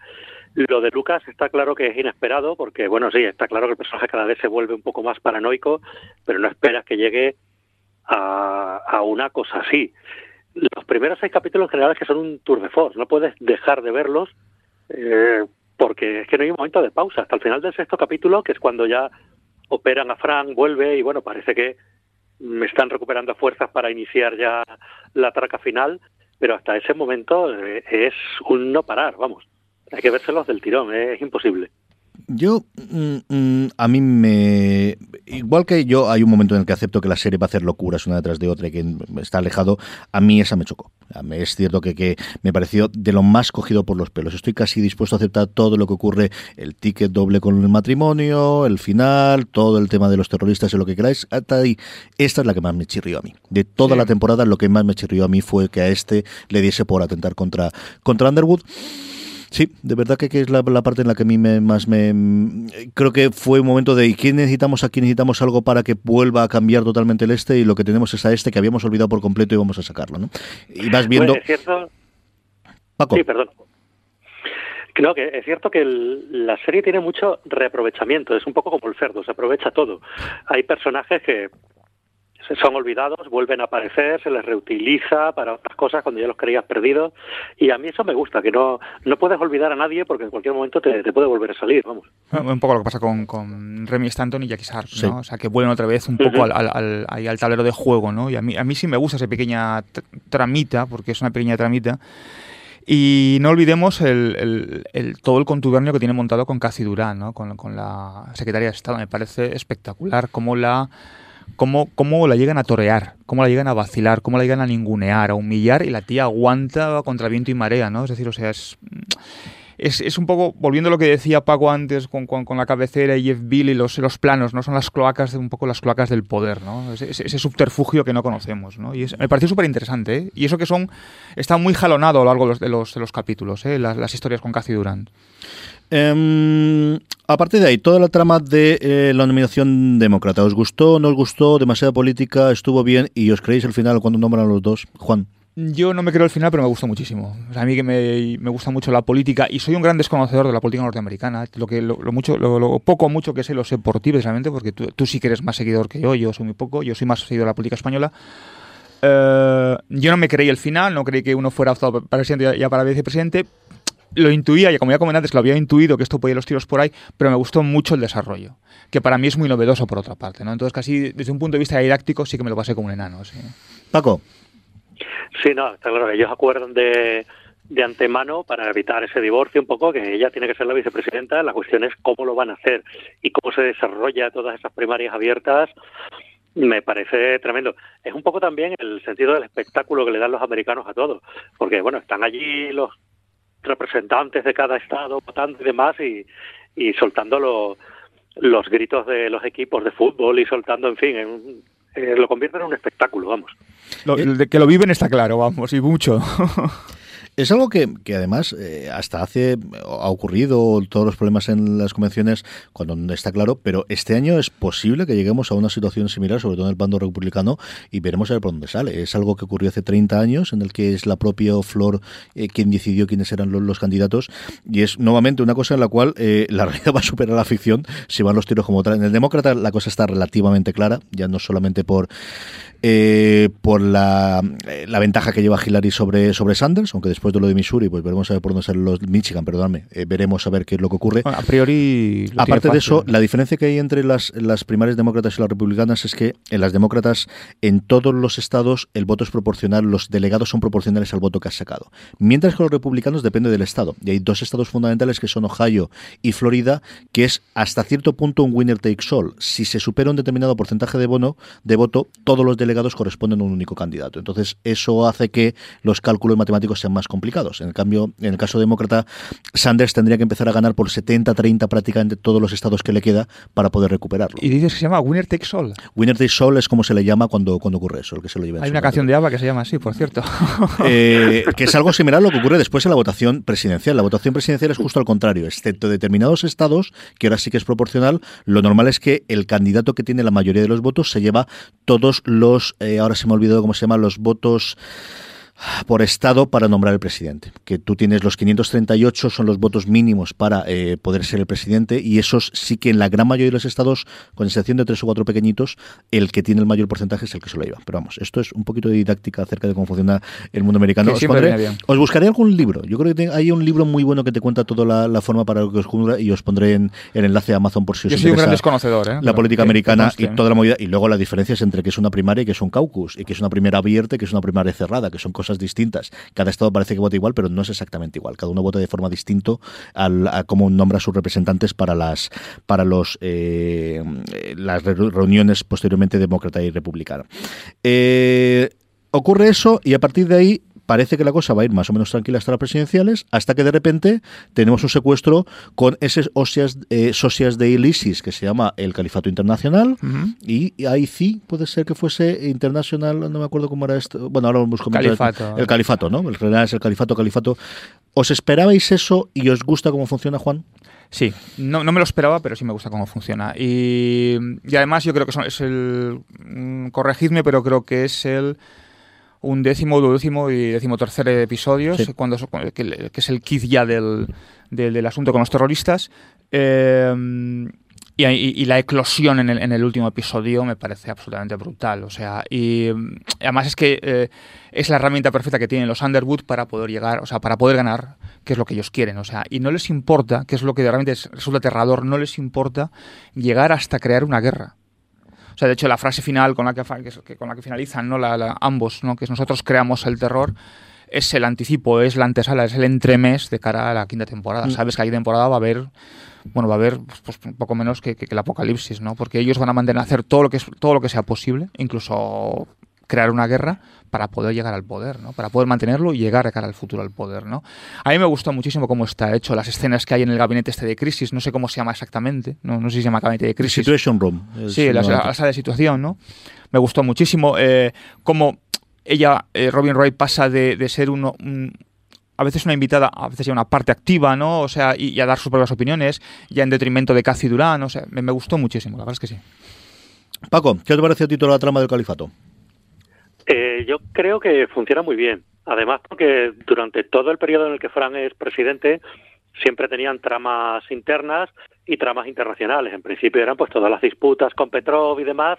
Lo de Lucas está claro que es inesperado, porque bueno, sí, está claro que el personaje cada vez se vuelve un poco más paranoico, pero no esperas que llegue a, una cosa así. Los primeros seis capítulos en general es que son un tour de force, no puedes dejar de verlos eh, porque es que no hay un momento de pausa. Hasta el final del sexto capítulo, que es cuando ya operan a Frank, vuelve y bueno, parece que me están recuperando fuerzas para iniciar ya la traca final, pero hasta ese momento eh, es un no parar, vamos. Hay que vérselos del tirón, eh, es imposible. Yo, mm, mm, a mí me. Igual que yo, hay un momento en el que acepto que la serie va a hacer locuras una detrás de otra y que está alejado. A mí esa me chocó. A mí Es cierto que, que me pareció de lo más cogido por los pelos. Estoy casi dispuesto a aceptar todo lo que ocurre: el ticket doble con el matrimonio, el final, todo el tema de los terroristas y lo que queráis. Hasta ahí, esta es la que más me chirrió a mí. De toda Sí. la temporada, lo que más me chirrió a mí fue que a este le diese por atentar contra, contra Underwood. Sí, de verdad que, que es la, la parte en la que a mí me, más me... mm, Creo que fue un momento de ¿y qué necesitamos aquí? Necesitamos algo para que vuelva a cambiar totalmente el este y lo que tenemos es a este que habíamos olvidado por completo y vamos a sacarlo, ¿no? Y vas viendo... Pues es cierto, Paco, Sí, perdón. No, que es cierto que el- la serie tiene mucho reaprovechamiento, es un poco como el cerdo, se aprovecha todo. Hay personajes que son olvidados, vuelven a aparecer, se les reutiliza para otras cosas cuando ya los creías perdidos. Y a mí eso me gusta, que no, no puedes olvidar a nadie porque en cualquier momento te, te puede volver a salir, vamos. Un poco lo que pasa con, con Remy Stanton y Jackie Sharp, ¿no? O sea, que vuelven otra vez un poco al, al, al, ahí al tablero de juego, ¿no? Y a mí, a mí sí me gusta esa pequeña tramita, porque es una pequeña tramita. Y no olvidemos el, el, el, todo el contubernio que tiene montado con Cathy Durán, ¿no? con, con, la secretaria de Estado. Me parece espectacular cómo la, cómo, cómo la llegan a torear, cómo la llegan a vacilar, cómo la llegan a ningunear, a humillar y la tía aguanta contra viento y marea. ¿no? Es decir, o sea, es es, un poco, volviendo a lo que decía Paco antes con, con, la cabecera y Jeff Bill y los, los, planos, ¿no? Son las cloacas, de, un poco las cloacas del poder, ¿no? Ese, ese subterfugio que no conocemos, ¿no? Y me pareció súper interesante, ¿eh? Y eso que son, está muy jalonado a lo largo de los, de los, de los capítulos, ¿eh? Las, las, historias con Cathy Durant. Um, aparte de ahí, toda la trama de eh, la nominación demócrata, ¿os gustó, no os gustó, demasiada política, estuvo bien y os creéis el final cuando nombran a los dos? Juan. Yo no me creo el final, pero me gustó muchísimo. O sea, a mí que me, me, gusta mucho la política y soy un gran desconocedor de la política norteamericana. Lo que lo, lo mucho, lo, lo, poco mucho que sé lo sé por ti, precisamente, porque tú, tú, sí que eres más seguidor que yo. Yo soy muy poco. Yo soy más seguidor de la política española. Uh, yo no me creí el final, no creí que uno fuera optado para presidente ya para vicepresidente. Lo intuía, y como ya comenté antes, lo había intuido que esto podía ir los tiros por ahí, pero me gustó mucho el desarrollo, que para mí es muy novedoso por otra parte. ¿no? Entonces, casi desde un punto de vista didáctico, sí que me lo pasé como un enano. ¿sí? Paco. Sí, no, está claro que ellos acuerdan de, de antemano para evitar ese divorcio un poco, que ella tiene que ser la vicepresidenta, la cuestión es cómo lo van a hacer y cómo se desarrolla todas esas primarias abiertas, me parece tremendo. Es un poco también el sentido del espectáculo que le dan los americanos a todos, porque bueno, están allí los representantes de cada estado votando y demás y, y soltando los, los gritos de los equipos de fútbol y soltando, en fin, en, eh, lo convierten en un espectáculo, vamos. Lo, de que lo viven está claro, vamos, y mucho. Es algo que, que además eh, hasta hace ha ocurrido todos los problemas en las convenciones cuando no está claro, pero este año es posible que lleguemos a una situación similar, sobre todo en el bando republicano, y veremos a ver por dónde sale. Es algo que ocurrió hace 30 años, en el que es la propia Flor eh, quien decidió quiénes eran los, candidatos, y es nuevamente una cosa en la cual eh, la realidad va a superar la ficción si van los tiros como tal. En el demócrata la cosa está relativamente clara, ya no solamente por eh, por la, la, ventaja que lleva Hillary sobre, sobre Sanders, aunque después de lo de Missouri, pues veremos a ver por dónde salen los Michigan, perdóname, eh, veremos a ver qué es lo que ocurre. Bueno, a priori. Aparte de eso, la diferencia que hay entre las, las primarias demócratas y las republicanas es que en las demócratas, en todos los estados, el voto es proporcional, los delegados son proporcionales al voto que has sacado. Mientras que los republicanos depende del estado. Y hay dos estados fundamentales que son Ohio y Florida, que es hasta cierto punto un winner takes all. Si se supera un determinado porcentaje de, bono, de voto, todos los delegados delegados corresponden a un único candidato. Entonces, eso hace que los cálculos matemáticos sean más complicados. En el cambio, en el caso demócrata, Sanders tendría que empezar a ganar por 70-30 prácticamente todos los estados que le queda para poder recuperarlo. Y dices que se llama Winner Takes All. Winner Takes All es como se le llama cuando, cuando ocurre eso, el que se lo lleva Hay una canción de ABBA que se llama así, por cierto. Eh, que es algo similar a lo que ocurre después en la votación presidencial. La votación presidencial es justo al contrario, excepto determinados estados, que ahora sí que es proporcional, lo normal es que el candidato que tiene la mayoría de los votos se lleva todos los eh, ahora se me ha olvidado cómo se llaman los votos por estado para nombrar el presidente. Que tú tienes los 538 son los votos mínimos para eh, poder ser el presidente y esos sí que en la gran mayoría de los estados, con excepción de tres o cuatro pequeñitos, el que tiene el mayor porcentaje es el que se lo lleva. Pero vamos, esto es un poquito de didáctica acerca de cómo funciona el mundo americano. Os, pondré, os, buscaré algún libro. Yo creo que hay un libro muy bueno que te cuenta toda la, la forma para lo que os jura y os pondré en el enlace a Amazon por si os Yo soy un gran desconocedor. ¿eh? La política americana y toda la movida. Y luego las diferencias entre que es una primaria y que es un caucus y que es una primera abierta y que es una primaria cerrada, que son cosas distintas cada estado parece que vota igual, pero no es exactamente igual. Cada uno vota de forma distinta a cómo nombra a sus representantes para las para los eh, las reuniones posteriormente demócrata y republicana. Eh, ocurre eso y a partir de ahí parece que la cosa va a ir más o menos tranquila hasta las presidenciales, hasta que de repente tenemos un secuestro con ese osias, eh, socias de ISIS que se llama el Califato Internacional uh -huh. y ahí sí puede ser que fuese Internacional, no me acuerdo cómo era esto. Bueno, ahora a Califato. El Califato, ¿no? El general es el Califato, Califato. ¿Os esperabais eso y os gusta cómo funciona, Juan? Sí, no, no, me lo esperaba, pero sí me gusta cómo funciona. Y, y además yo creo que son, es el... Corregidme, pero creo que es el un décimo, duodécimo y décimo tercer episodios, sí. cuando, que, que, es el kit ya del, del, del, asunto con los terroristas. Eh, y, la eclosión en el, en el último episodio me parece absolutamente brutal. O sea, y mm, además es que eh, es la herramienta perfecta que tienen los Underwood para poder llegar, o sea, para poder ganar, que es lo que ellos quieren. O sea, y no les importa, que es lo que realmente es- resulta aterrador, no les importa llegar hasta crear una guerra. O sea, de hecho, la frase final con la que, con la que finalizan ¿no? La- la- ambos, ¿no? que es nosotros creamos el terror, es el anticipo, es la antesala, es el entremés de cara a la quinta temporada. Sabes que quinta temporada va a haber, bueno, va a haber pues, un poco menos que, que- que el apocalipsis, ¿no? Porque ellos van a mantener hacer todo lo que todo lo que sea posible, incluso crear una guerra para poder llegar al poder, ¿no? Para poder mantenerlo y llegar de cara al futuro al poder, ¿no? A mí me gustó muchísimo cómo está hecho, las escenas que hay en el gabinete este de crisis, no sé cómo se llama exactamente, no, no sé si se llama gabinete de crisis. Situation Room. Sí, la, sala de situación, ¿no? Me gustó muchísimo eh, cómo ella, eh, Robin Wright, pasa de, de ser uno, un- a veces una invitada, a veces ya una parte activa, ¿no? O sea, y, y a dar sus propias opiniones, ya en detrimento de Cathy Durán, o sea, me, me gustó muchísimo, la verdad es que sí. Paco, ¿qué te pareció a ti toda la trama del califato? Eh, yo creo que funciona muy bien. Además, porque durante todo el periodo en el que Fran es presidente, siempre tenían tramas internas y tramas internacionales. En principio eran pues todas las disputas con Petrov y demás,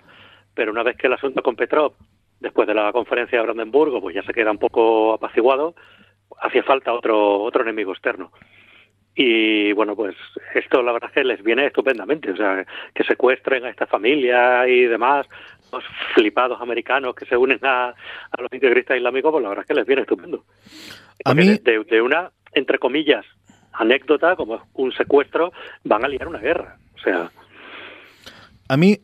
pero una vez que el asunto con Petrov, después de la conferencia de Brandenburgo, pues ya se queda un poco apaciguado, hacía falta otro otro enemigo externo. Y bueno, pues esto la verdad es que les viene estupendamente, o sea, que secuestren a esta familia y demás, los flipados americanos que se unen a, a los integristas islámicos, pues la verdad es que les viene estupendo. A mí- de, de una, entre comillas, anécdota, como un secuestro, van a liar una guerra. O sea, A mí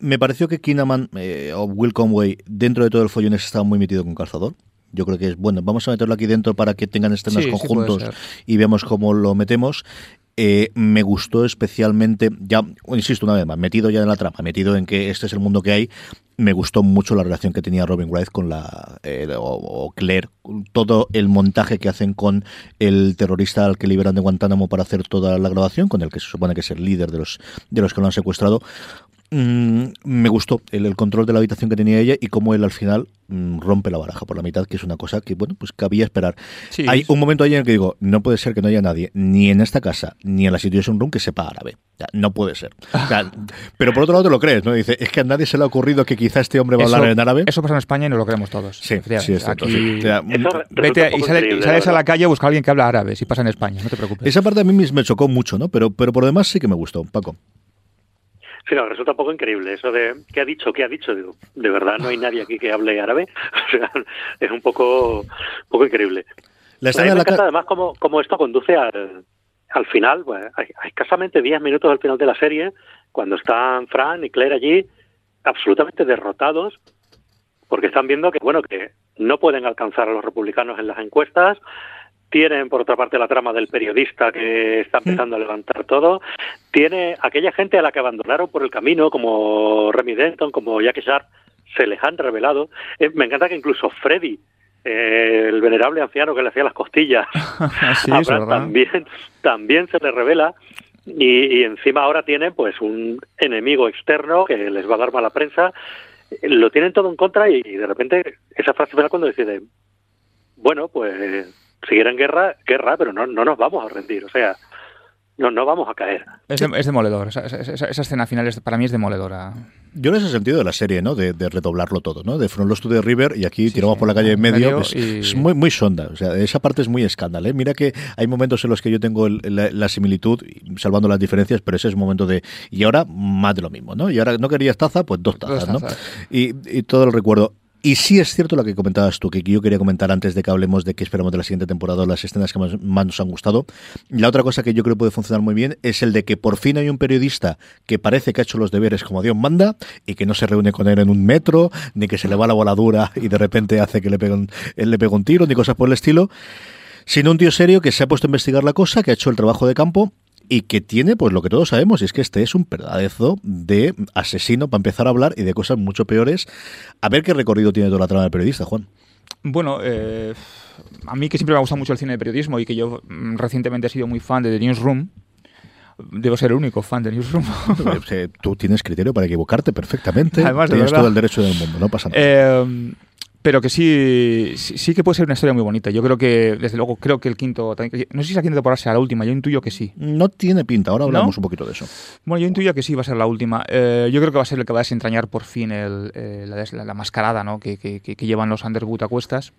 me pareció que Kinnaman eh, o Will Conway, dentro de todo el follón, estaba muy metido con calzador. Yo creo que es bueno. Vamos a meterlo aquí dentro para que tengan escenas Sí, conjuntos y veamos cómo lo metemos. Eh, me gustó especialmente, ya, insisto una vez más, metido ya en la trama, metido en que este es el mundo que hay, me gustó mucho la relación que tenía Robin Wright con la, eh, o Claire, todo el montaje que hacen con el terrorista al que liberan de Guantánamo para hacer toda la grabación, con el que se supone que es el líder de los, de los que lo han secuestrado. Mm, me gustó el, el control de la habitación que tenía ella y cómo él al final mm, rompe la baraja por la mitad, que es una cosa que, bueno, pues cabía esperar. Sí, Hay sí. un momento ahí en el que digo, no puede ser que no haya nadie, ni en esta casa, ni en la Situation Room, que sepa árabe. O sea, no puede ser. O sea, pero por otro lado te lo crees, ¿no? Dice, es que a nadie se le ha ocurrido que quizá este hombre va a hablar en árabe. eso pasa en España y nos lo creemos todos. Sí, sí, es cierto, Aquí- sí. O sea, eso resulta Vete y sale- sales a la calle a buscar a alguien que habla árabe, si pasa en España, no te preocupes. Esa parte a mí me chocó mucho, ¿no? Pero, pero por lo demás sí que me gustó, Paco. Sí, no, resulta un poco increíble eso de ¿qué ha dicho? ¿Qué ha dicho? Digo, de verdad no hay nadie aquí que hable árabe. O sea, es un poco, un poco increíble. La A mí me la encanta ca- además cómo, cómo esto conduce al, al final, pues, a escasamente 10 minutos al final de la serie, cuando están Fran y Claire allí absolutamente derrotados, porque están viendo que, bueno, que no pueden alcanzar a los republicanos en las encuestas, tienen por otra parte la trama del periodista que está empezando a levantar todo, tiene aquella gente a la que abandonaron por el camino, como Remy Denton, como Jackie Sharp, se les han revelado. Eh, me encanta que incluso Freddy, eh, el venerable anciano que le hacía las costillas, Sí, a es Brad verdad. también, también se le revela. Y, y encima ahora tienen pues un enemigo externo que les va a dar mala prensa. Lo tienen todo en contra y, y de repente esa frase final cuando deciden, bueno, pues seguir en guerra, guerra, pero no, no nos vamos a rendir. O sea, no, no vamos a caer. Es, de- es demoledor. Esa, esa- esa- escena final es- para mí es demoledora. Yo en ese sentido de la serie, ¿no? De, de redoblarlo todo, ¿no? De From Lost to the River y aquí Sí, tiramos sí. por la calle en medio. Medio pues, y- Es muy, muy sonda. O sea, esa parte es muy escándalo. ¿eh? Mira que hay momentos en los que yo tengo el- la, la similitud, salvando las diferencias, pero ese es un momento de. Y ahora más de lo mismo, ¿no? Y ahora no querías taza, pues dos tazas, Dos ¿no? tazas. Y, y todo el recuerdo. Y sí es cierto lo que comentabas tú, que yo quería comentar antes de que hablemos de qué esperamos de la siguiente temporada las escenas que más, más nos han gustado. La otra cosa que yo creo puede funcionar muy bien es el de que por fin hay un periodista que parece que ha hecho los deberes como Dios manda y que no se reúne con él en un metro, ni que se le va la voladura y de repente hace que le pegue un, él le pegue un tiro, ni cosas por el estilo, sino un tío serio que se ha puesto a investigar la cosa, que ha hecho el trabajo de campo y que tiene, pues lo que todos sabemos, y es que este es un pedazo de asesino para empezar a hablar y de cosas mucho peores. A ver qué recorrido tiene toda la trama del periodista, Juan. Bueno, eh, a mí que siempre me ha gustado mucho el cine de periodismo y que yo mm, recientemente he sido muy fan de The Newsroom. Debo ser el único fan de Newsroom. Eh, Tú tienes criterio para equivocarte perfectamente. Además, de tienes verdad. todo el derecho del mundo, no pasa nada. Eh, pero que sí, sí, sí que puede ser una historia muy bonita. Yo creo que, desde luego, creo que el quinto, no sé si la quinta temporada será la última, yo intuyo que sí. No tiene pinta, ahora hablamos un poquito de eso. Bueno, yo intuyo que sí va a ser la última. Eh, yo creo que va a ser el que va a desentrañar por fin el, eh, la, des- la- la mascarada ¿no? que, que- que- llevan los Underwood a cuestas.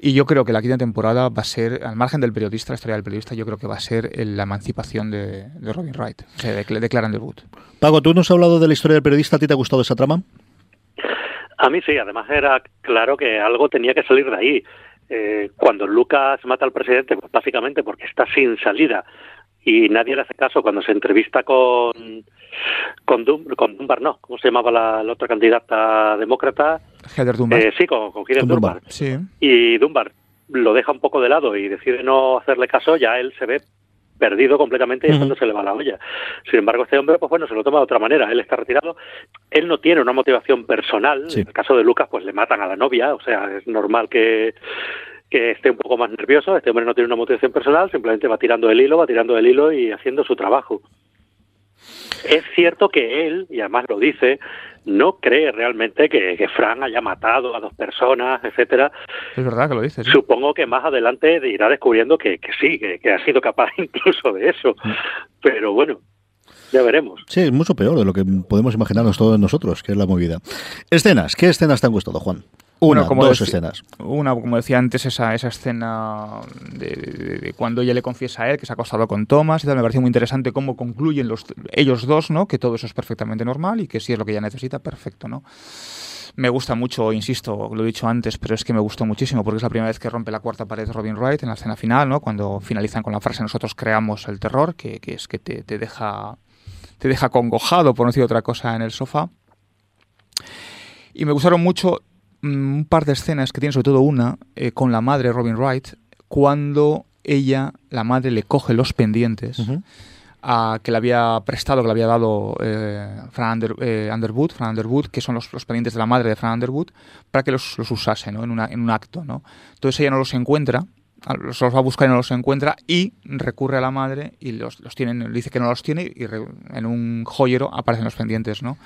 Y yo creo que la quinta temporada va a ser, al margen del periodista, la historia del periodista, yo creo que va a ser el- la emancipación de, de Robin Wright, o sea, de, de Clara Underwood. Paco, tú nos has hablado de la historia del periodista, ¿a ti te ha gustado esa trama? A mí sí, además era claro que algo tenía que salir de ahí. Eh, cuando Lucas mata al presidente, pues básicamente porque está sin salida y nadie le hace caso cuando se entrevista con con, Dum- con Dunbar, no, ¿cómo se llamaba la, la otra candidata demócrata? Heather Dunbar. Eh, sí, con, con Kieran Con Dunbar. Dunbar. sí. Y Dunbar lo deja un poco de lado y decide no hacerle caso, ya él se ve perdido completamente y es cuando se le va la olla. Sin embargo, este hombre, pues bueno, se lo toma de otra manera. Él está retirado. Él no tiene una motivación personal. Sí. En el caso de Lucas, pues le matan a la novia. O sea, es normal que, que esté un poco más nervioso. Este hombre no tiene una motivación personal, simplemente va tirando el hilo, va tirando el hilo y haciendo su trabajo. Es cierto que él, y además lo dice, no cree realmente que, que Fran haya matado a dos personas, etcétera. Es verdad que lo dices. ¿sí? Supongo que más adelante irá descubriendo que, que sí, que, que ha sido capaz incluso de eso. Pero bueno, ya veremos. Sí, es mucho peor de lo que podemos imaginarnos todos nosotros, que es la movida. Escenas, ¿qué escenas te han gustado, Juan? Una, Bueno, como dos escenas. Una, como decía antes, esa, esa escena de, de- de cuando ella le confiesa a él que se ha acostado con Thomas y tal, me pareció muy interesante cómo concluyen los, ellos dos, ¿no? Que todo eso es perfectamente normal y que si es lo que ella necesita, perfecto, ¿no? Me gusta mucho, insisto, lo he dicho antes, pero es que me gustó muchísimo porque es la primera vez que rompe la cuarta pared Robin Wright en la escena final, ¿no? Cuando finalizan con la frase nosotros creamos el terror, que, que es que te, te deja te deja congojado, por no decir otra cosa, en el sofá. Y me gustaron mucho un par de escenas que tiene, sobre todo una, eh, con la madre Robin Wright, cuando ella, la madre, le coge los pendientes a- que le había prestado, que le había dado eh, Fran Under- eh, Underwood, Fran Underwood, que son los, los pendientes de la madre de Fran Underwood, para que los, los usase ¿no? en, una- en un acto. ¿no? Entonces ella no los encuentra, a- los los va a buscar y no los encuentra, y recurre a la madre y los, los tiene, le dice que no los tiene, y re- en un joyero aparecen los pendientes. ¿no?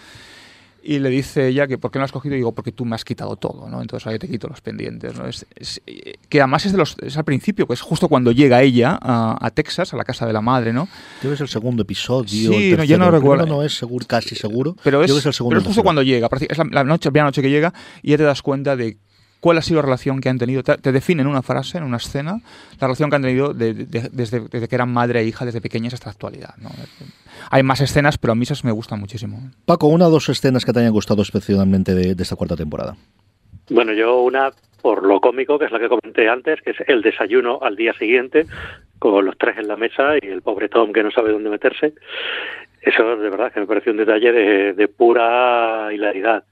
Y le dice ella que ¿por qué no has cogido? Y digo, porque tú me has quitado todo, ¿no? Entonces ahí te quito los pendientes, ¿no? Es, es- que además es, de los, es al principio, que es justo cuando llega ella a, a Texas, a la casa de la madre, ¿no? Creo que es el segundo episodio. Sí, el no, yo no recuerdo. no es seguro, casi seguro. Pero Yo es, que es el segundo. pero es justo tercero. cuando llega, es la, la noche, la primera noche que llega y ya te das cuenta de cuál ha sido la relación que han tenido. Te, te define en una frase, en una escena, la relación que han tenido de- de- desde, desde que eran madre e hija, desde pequeñas hasta la actualidad. ¿no? Hay más escenas, pero a mí esas me gustan muchísimo. Paco, una o dos escenas que te hayan gustado especialmente de, de esta cuarta temporada. Bueno, yo una por lo cómico, que es la que comenté antes, que es el desayuno al día siguiente, con los tres en la mesa y el pobre Tom que no sabe dónde meterse. Eso de verdad que me pareció un detalle de, de pura hilaridad.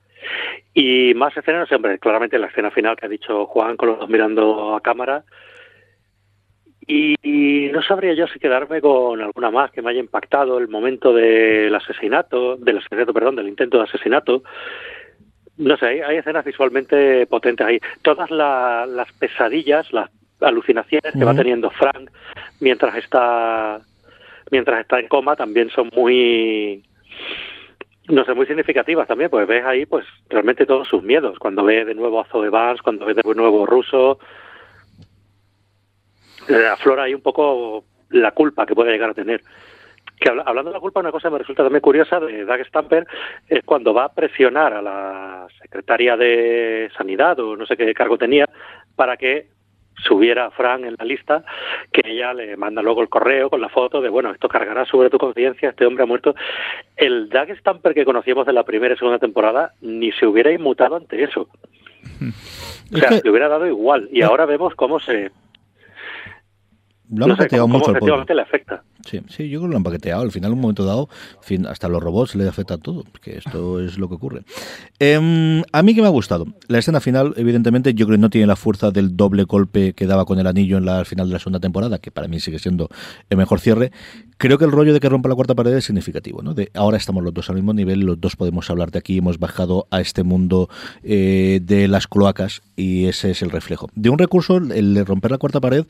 Y más escenas, hombre, claramente la escena final que ha dicho Juan con los dos mirando a cámara. Y, y no sabría yo si quedarme con alguna más que me haya impactado el momento del asesinato, del asesinato, perdón, del intento de asesinato. No sé, hay, hay escenas visualmente potentes ahí. Todas la- las pesadillas, las alucinaciones que va teniendo Frank mientras está mientras está en coma también son muy no sé, muy significativas también, pues ves ahí pues realmente todos sus miedos, cuando ve de nuevo a Zoe Vance, cuando ve de nuevo eh, aflora ahí un poco la culpa que puede llegar a tener. Que habla- hablando de la culpa, una cosa que me resulta también curiosa de Doug Stamper es cuando va a presionar a la secretaria de Sanidad o no sé qué cargo tenía para que subiera a Fran en la lista, que ella le manda luego el correo con la foto de, bueno, esto cargará sobre tu conciencia, este hombre ha muerto. El Doug Stamper que conocíamos de la primera y segunda temporada ni se hubiera inmutado ante eso. O sea, le hubiera dado igual. Y ahora vemos cómo se... lo no sé, cómo, mucho cómo efectivamente le afecta. Sí, sí, yo creo que lo han paqueteado. Al final, en un momento dado, fin, hasta los robots le afecta todo, porque esto es lo que ocurre. Em, a mí que me ha gustado. La escena final, evidentemente, yo creo que no tiene la fuerza del doble golpe que daba con el anillo en la al final de la segunda temporada, que para mí sigue siendo el mejor cierre. Creo que el rollo de que rompa la cuarta pared es significativo, ¿no? De ahora estamos los dos al mismo nivel, los dos podemos hablar de aquí, hemos bajado a este mundo eh, de las cloacas y ese es el reflejo. De un recurso, el de romper la cuarta pared,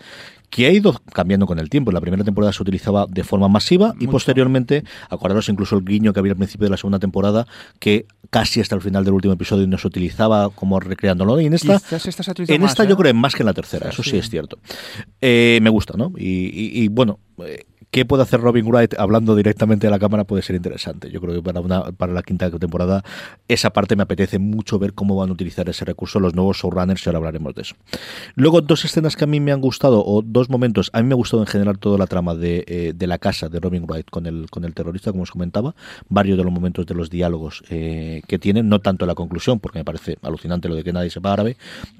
que ha ido cambiando con el tiempo. En la primera temporada se utilizaba de forma masiva y posteriormente, acordaros incluso el guiño que había al principio de la segunda temporada, que casi hasta el final del último episodio no se utilizaba como recreándolo. Y en esta, en más, esta ¿eh? yo creo más que en la tercera, eso sí, Sí. es cierto. Eh, me gusta, ¿no? Y, y- y, bueno, eh, ¿qué puede hacer Robin Wright hablando directamente a la cámara? Puede ser interesante. Yo creo que para, una, para la quinta temporada esa parte me apetece mucho ver cómo van a utilizar ese recurso los nuevos showrunners y ahora hablaremos de eso. Luego, dos escenas que a mí me han gustado, o dos momentos. A mí me ha gustado en general toda la trama de, eh, de la casa de Robin Wright con el, con el terrorista, como os comentaba. Varios de los momentos de los diálogos eh, que tienen, no tanto la conclusión, porque me parece alucinante lo de que nadie sepa árabe,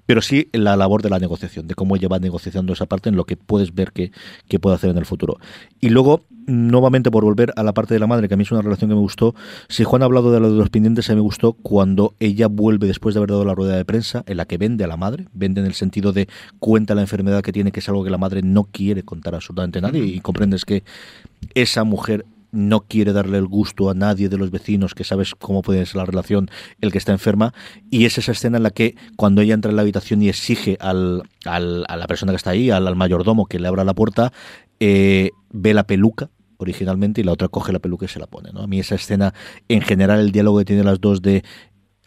pero sí la labor de la negociación, de cómo ella va negociando esa parte en lo que puedes ver que, que puede hacer en el futuro. Y luego, nuevamente, por volver a la parte de la madre, que a mí es una relación que me gustó. Si Juan ha hablado de lo de los pendientes, a mí me gustó cuando ella vuelve después de haber dado la rueda de prensa, en la que vende a la madre, vende en el sentido de cuenta la enfermedad que tiene, que es algo que la madre no quiere contar absolutamente a nadie, y comprendes que esa mujer no quiere darle el gusto a nadie de los vecinos, que sabes cómo puede ser la relación, el que está enferma, y es esa escena en la que cuando ella entra en la habitación y exige al, al- a la persona que está ahí, al, al mayordomo que le abra la puerta, eh, ve la peluca originalmente y la otra coge la peluca y se la pone. ¿no? A mí esa escena, en general, el diálogo que tienen las dos de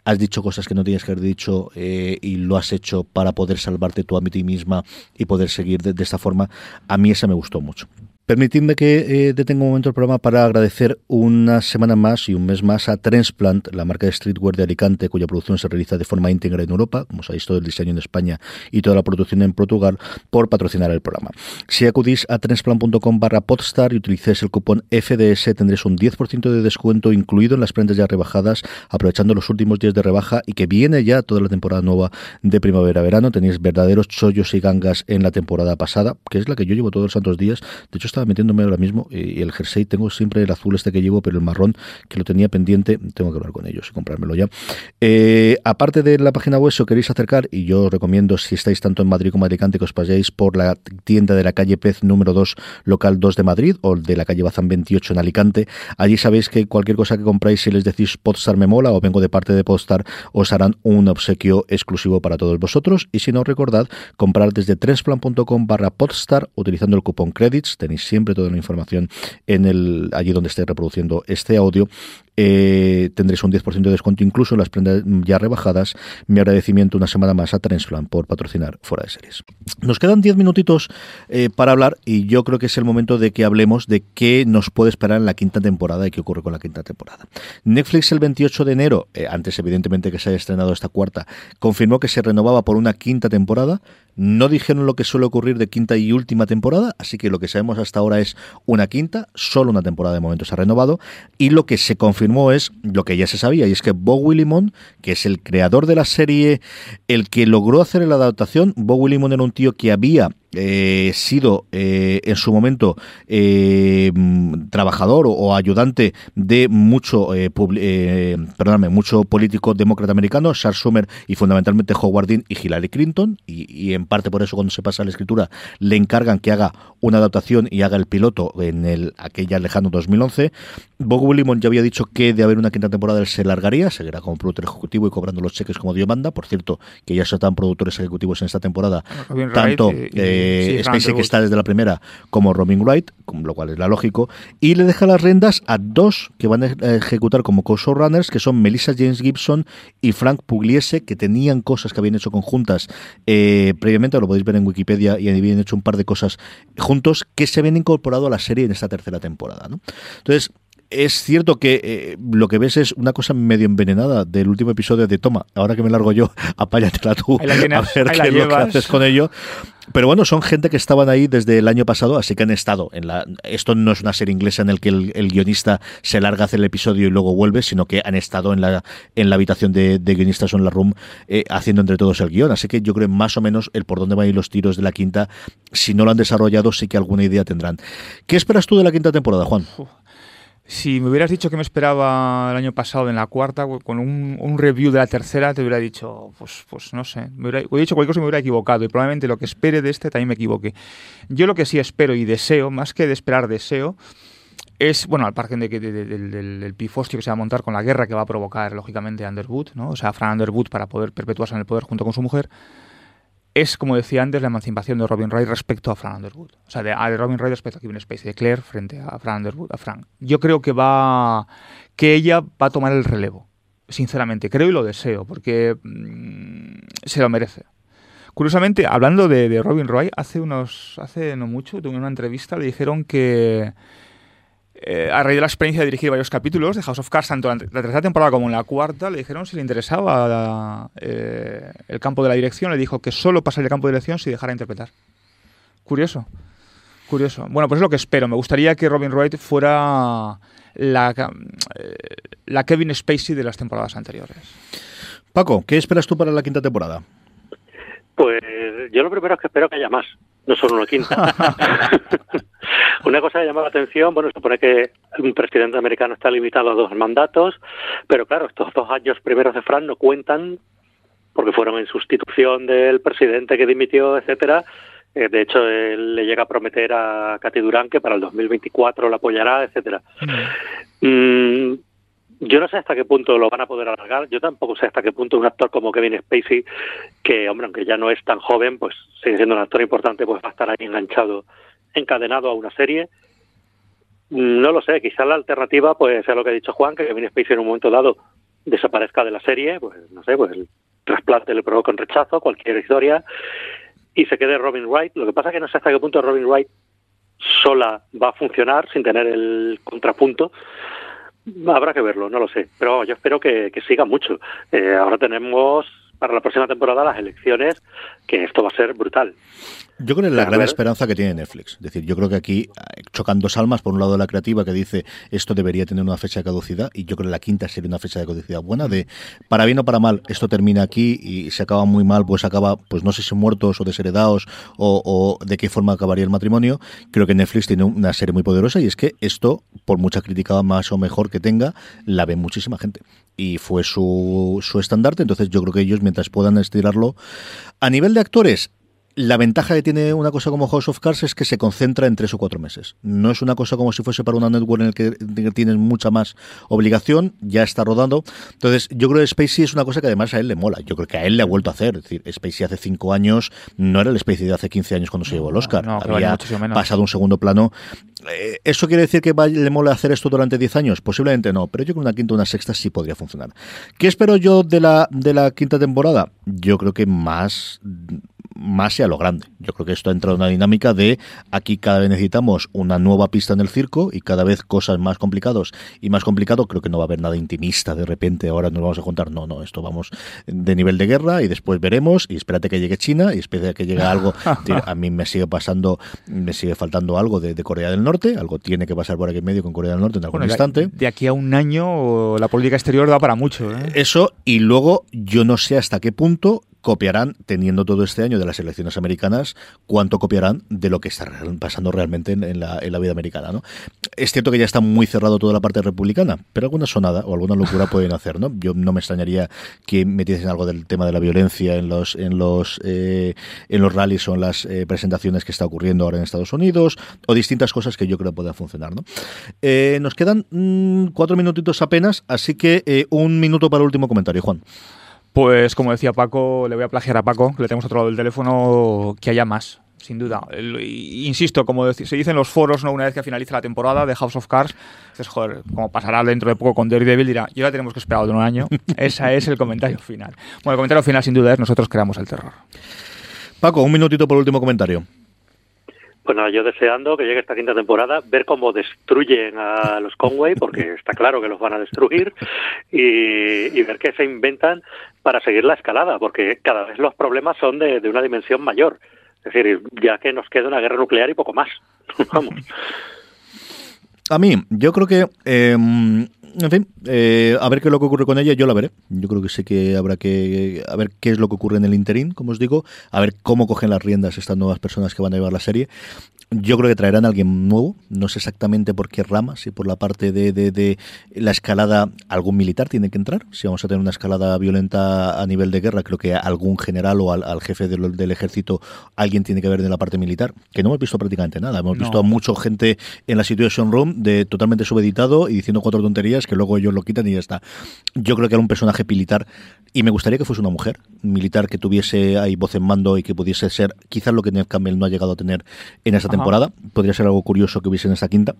has dicho cosas que no tienes que haber dicho eh, y lo has hecho para poder salvarte tú a ti misma y poder seguir de, de esta forma, a mí esa me gustó mucho. Permitidme que eh, detenga un momento el programa para agradecer una semana más y un mes más a Transplant, la marca de streetwear de Alicante, cuya producción se realiza de forma íntegra en Europa, como sabéis, todo el diseño en España y toda la producción en Portugal, por patrocinar el programa. Si acudís a transplant.com barra podstar y utilicéis el cupón FDS, tendréis un 10% de descuento incluido en las prendas ya rebajadas, aprovechando los últimos días de rebaja y que viene ya toda la temporada nueva de primavera-verano. Tenéis verdaderos chollos y gangas en la temporada pasada, que es la que yo llevo todos los santos días. De hecho, metiéndome ahora mismo y el jersey tengo siempre el azul este que llevo, pero el marrón que lo tenía pendiente, tengo que hablar con ellos y comprármelo ya. Eh, aparte de la página web, si os queréis acercar, y yo os recomiendo, si estáis tanto en Madrid como en Alicante, que os paséis por la tienda de la calle Pez número 2, local 2 de Madrid, o de la calle Bazán 28 en Alicante. Allí sabéis que cualquier cosa que compráis, si les decís Podstar me mola o vengo de parte de Podstar, os harán un obsequio exclusivo para todos vosotros. Y si no, recordad, comprar desde transplan.com barra Podstar utilizando el cupón credits. Tenéis siempre toda la información en el allí donde esté reproduciendo este audio. Eh, tendréis un 10% de descuento incluso en las prendas ya rebajadas. Mi agradecimiento una semana más a Transplant por patrocinar Fuera de Series. Nos quedan 10 minutitos eh, para hablar y yo creo que es el momento de que hablemos de qué nos puede esperar en la quinta temporada y qué ocurre con la quinta temporada. Netflix el 28 de enero, eh, antes evidentemente que se haya estrenado esta cuarta, confirmó que se renovaba por una quinta temporada. No dijeron lo que suele ocurrir de quinta y última temporada, así que lo que sabemos hasta ahora es una quinta, solo una temporada de momento se ha renovado, y lo que se confirmó es lo que ya se sabía, y es que Bob Willimon, que es el creador de la serie, el que logró hacer la adaptación, Bob Willimon era un tío que había eh, sido eh, en su momento eh, trabajador o, o ayudante de mucho, eh, perdóname, mucho político demócrata americano, Charles Schumer y fundamentalmente Howard Dean y Hillary Clinton, y, y en parte por eso cuando se pasa a la escritura le encargan que haga una adaptación y haga el piloto en el aquella lejano 2011. Bob Willimon ya había dicho que de haber una quinta temporada él se largaría, seguirá como productor ejecutivo y cobrando los cheques como Dios manda. Por cierto, que ya se están productores ejecutivos en esta temporada, Robin tanto eh, sí, que está desde la primera, como Robin Wright, con lo cual es la lógico, y le deja las rendas a dos que van a ejecutar como co-showrunners, que son Melissa James Gibson y Frank Pugliese, que tenían cosas que habían hecho conjuntas eh, previamente, lo podéis ver en Wikipedia, y habían hecho un par de cosas juntos que se habían incorporado a la serie en esta tercera temporada. ¿no? Entonces, es cierto que eh, lo que ves es una cosa medio envenenada del último episodio de Toma, ahora que me largo yo, apáñatela tú la tienes, a ver qué la es lo que haces con ello. Pero bueno, son gente que estaban ahí desde el año pasado, así que han estado en la. Esto no es una serie inglesa en el que el, el guionista se larga a hacer el episodio y luego vuelve, sino que han estado en la, en la habitación de, de guionistas o en la room eh, haciendo entre todos el guion. Así que yo creo más o menos el por dónde van a ir los tiros de la quinta, si no lo han desarrollado, sí que alguna idea tendrán. ¿Qué esperas tú de la quinta temporada, Juan? Si me hubieras dicho que me esperaba el año pasado en la cuarta, con un, review de la tercera, te hubiera dicho, pues, pues no sé, me hubiera, hubiera dicho cualquier cosa y me hubiera equivocado. Y probablemente lo que espere de este también me equivoque. Yo lo que sí espero y deseo, más que de esperar deseo, es, bueno, al margen de de- de- del- del pifostio que se va a montar con la guerra que va a provocar, lógicamente, Underwood, ¿no? O sea, Fran Underwood para poder perpetuarse en el poder junto con su mujer, es, como decía antes, la emancipación de Robin Wright respecto a Fran Underwood. O sea, de, a Robin Wright respecto a Kevin Spacey, de Claire frente a Fran Underwood, a Fran. Yo creo que va, que ella va a tomar el relevo. sinceramente, creo y lo deseo, porque mm, se lo merece. Curiosamente, hablando de, de Robin Roy, hace unos, hace no mucho, tuve una entrevista, le dijeron que eh, a raíz de la experiencia de dirigir varios capítulos de House of Cards, tanto en la tercera temporada como en la cuarta, le dijeron si le interesaba eh, el campo de la dirección. Le dijo que solo pasaría el campo de dirección si dejara interpretar. Curioso. Curioso. Bueno, pues es lo que espero. Me gustaría que Robin Wright fuera la, eh, la Kevin Spacey de las temporadas anteriores. Paco, ¿qué esperas tú para la quinta temporada? Pues yo lo primero es que espero que haya más, no solo una quinta. una cosa que llama la atención, bueno, supone que un presidente americano está limitado a dos mandatos, pero claro, estos dos años primeros de Fran no cuentan porque fueron en sustitución del presidente que dimitió, etcétera. Eh, de hecho, él le llega a prometer a Katy Durán que para el 2024 la apoyará, etcétera. Mm, yo no sé hasta qué punto lo van a poder alargar. Yo tampoco sé hasta qué punto un actor como Kevin Spacey, que, hombre, aunque ya no es tan joven, pues sigue siendo un actor importante, pues va a estar ahí enganchado, encadenado a una serie. No lo sé, quizás la alternativa, pues sea lo que ha dicho Juan, que Kevin Spacey en un momento dado desaparezca de la serie, pues no sé, pues el trasplante le provoca un rechazo, cualquier historia, y se quede Robin Wright. Lo que pasa es que no sé hasta qué punto Robin Wright sola va a funcionar sin tener el contrapunto Habrá que verlo, no lo sé. Pero yo espero que, que siga mucho. Eh, ahora tenemos para la próxima temporada las elecciones, que esto va a ser brutal. Yo creo que es la gran esperanza que tiene Netflix. Es decir, yo creo que aquí eh, chocan dos almas. Por un lado, la creativa que dice esto debería tener una fecha de caducidad, y yo creo que la quinta sería una fecha de caducidad buena. De para bien o para mal, esto termina aquí y se acaba muy mal, pues acaba, pues no sé si muertos o desheredados o, o de qué forma acabaría el matrimonio. Creo que Netflix tiene una serie muy poderosa y es que esto, por mucha crítica más o mejor que tenga, la ve muchísima gente y fue su, su estandarte. Entonces yo creo que ellos, mientras puedan estirarlo, a nivel de actores, la ventaja que tiene una cosa como House of Cards es que se concentra en tres o cuatro meses. No es una cosa como si fuese para una network en el que tienes mucha más obligación, ya está rodando. Entonces, yo creo que Spacey es una cosa que además a él le mola. Yo creo que a él le ha vuelto a hacer. Es decir, Spacey hace cinco años no era el Spacey de hace 15 años cuando se llevó el Oscar. no, que Había vale pasado un segundo plano. Eh, ¿Eso quiere decir que le mola hacer esto durante 10 años? Posiblemente no, pero yo creo que una quinta o una sexta sí podría funcionar. ¿Qué espero yo de la, de la quinta temporada? Yo creo que más más y a lo grande. Yo creo que esto ha entrado en una dinámica de aquí cada vez necesitamos una nueva pista en el circo y cada vez cosas más complicados y más complicado. Creo que no va a haber nada intimista de repente. Ahora nos vamos a contar, no, no, esto vamos de nivel de guerra y después veremos y espérate que llegue China y espérate que llegue algo. A mí me sigue pasando, me sigue faltando algo de, de Corea del Norte. Algo tiene que pasar por aquí en medio con Corea del Norte en algún Bueno, instante. De aquí a un año la política exterior da para mucho. ¿eh? Eso, y luego yo no sé hasta qué punto copiarán, teniendo todo este año de las elecciones americanas, cuánto copiarán de lo que está pasando realmente en, en la, en la vida americana. ¿no? Es cierto que ya está muy cerrado toda la parte republicana, pero alguna sonada o alguna locura pueden hacer. ¿no? Yo no me extrañaría que metiesen algo del tema de la violencia en los en los eh, en los rallies o en las eh, presentaciones que está ocurriendo ahora en Estados Unidos, o distintas cosas que yo creo puedan funcionar. ¿no? Eh, nos quedan mm, cuatro minutitos apenas, así que eh, un minuto para el último comentario, Juan. Pues como decía Paco, le voy a plagiar a Paco, le tenemos otro lado del teléfono, que haya más, sin duda. Insisto, como se dice en los foros, ¿no? una vez que finalice la temporada de House of Cards, dices, joder, como pasará dentro de poco con Daredevil, dirá, y ahora tenemos que esperar otro año. Ese es el comentario final. Bueno, el comentario final sin duda es nosotros creamos el terror. Paco, un minutito por último comentario. Pues nada, yo deseando que llegue esta quinta temporada, ver cómo destruyen a los Conway, porque está claro que los van a destruir, y, y ver qué se inventan para seguir la escalada, porque cada vez los problemas son de, de una dimensión mayor. Es decir, ya que nos queda una guerra nuclear y poco más. Vamos. A mí, yo creo que, eh, en fin, eh, a ver qué es lo que ocurre con ella, yo la veré. Yo creo que sé que habrá que a ver qué es lo que ocurre en el interín, como os digo, a ver cómo cogen las riendas estas nuevas personas que van a llevar la serie. Yo creo que traerán a alguien nuevo, no sé exactamente por qué rama, si por la parte de, de- de la escalada algún militar tiene que entrar, si vamos a tener una escalada violenta a nivel de guerra, creo que algún general o al, al jefe del, del ejército alguien tiene que ver de la parte militar, que no hemos visto prácticamente nada, hemos No. visto a mucha gente en la Situation Room de totalmente subeditado y diciendo cuatro tonterías que luego ellos lo quitan y ya está. Yo creo que era un personaje militar y me gustaría que fuese una mujer militar que tuviese ahí voz en mando y que pudiese ser quizás lo que Ned Campbell no ha llegado a tener en esta Ajá. Temporada. Podría ser algo curioso que hubiese en esta quinta.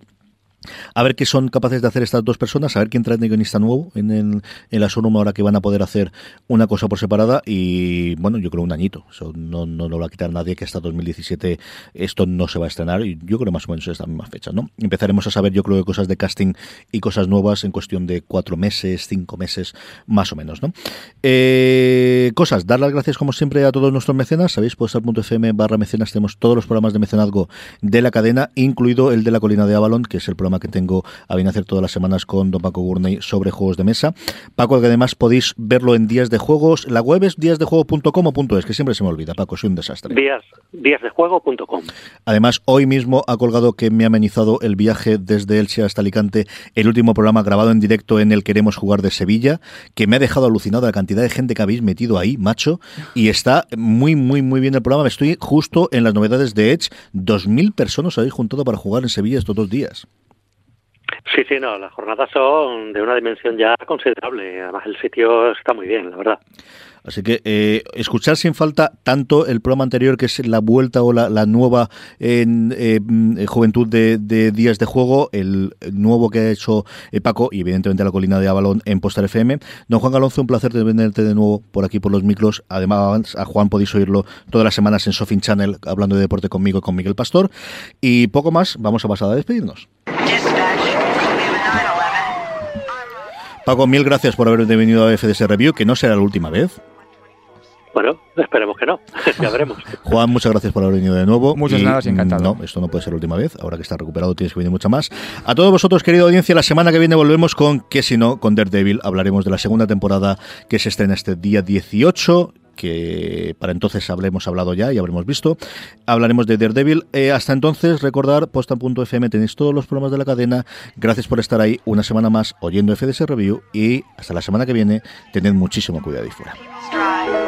A ver qué son capaces de hacer estas dos personas, a ver quién trae de guionista nuevo en, el, en la Sonoma ahora que van a poder hacer una cosa por separada y bueno, yo creo un añito. No, no, lo va a quitar nadie que hasta 2017 esto no se va a estrenar y yo creo más o menos es la misma fecha, ¿no? Empezaremos a saber yo creo cosas de casting y cosas nuevas en cuestión de cuatro meses, cinco meses, más o menos, ¿no? Eh, cosas, dar las gracias como siempre a todos nuestros mecenas, sabéis, fm barra mecenas tenemos todos los programas de mecenazgo de la cadena, incluido el de la colina de Avalon, que es el programa que tengo a bien hacer todas las semanas con Don Paco Gurney sobre juegos de mesa. Paco, que además podéis verlo en Días de Juegos. La web es díasdejuego.com o es que siempre se me olvida, Paco, soy un desastre. Días, díasdejuego.com. Además, hoy mismo ha colgado que me ha amenizado el viaje desde Elche hasta Alicante, el último programa grabado en directo en el Queremos Jugar de Sevilla, que me ha dejado alucinado la cantidad de gente que habéis metido ahí, macho, y está muy, muy, muy bien el programa. Estoy justo en las novedades de Edge. Dos mil personas habéis juntado para jugar en Sevilla estos dos días. Sí, sí, no, las jornadas son de una dimensión ya considerable. Además, el sitio está muy bien, la verdad. Así que eh, escuchar sin falta tanto el programa anterior, que es la vuelta o la, nueva en, eh, juventud de, días de juego, el nuevo que ha hecho eh, Paco y evidentemente la colina de Avalon en Postar FM. Don Juan Galonzo, un placer tenerte de nuevo por aquí por los micros. Además, a Juan podéis oírlo todas las semanas en Sofin Channel hablando de deporte conmigo y con Miguel Pastor. Y poco más, vamos a pasar a despedirnos. Paco, mil gracias por haber venido a FDS Review, que no será la última vez. Bueno, esperemos que no, ya veremos. Juan, muchas gracias por haber venido de nuevo. Muchas gracias, encantado. No, esto no puede ser la última vez. Ahora que estás recuperado tienes que venir mucha más. A todos vosotros, querida audiencia, la semana que viene volvemos con, que si no, con Daredevil. Hablaremos de la segunda temporada que se estrena este día 18 que para entonces habremos hablado ya y habremos visto. Hablaremos de Daredevil. Eh, hasta entonces, recordar, posta.fm tenéis todos los programas de la cadena. Gracias por estar ahí una semana más oyendo FDS Review y hasta la semana que viene, tened muchísimo cuidado y fuera.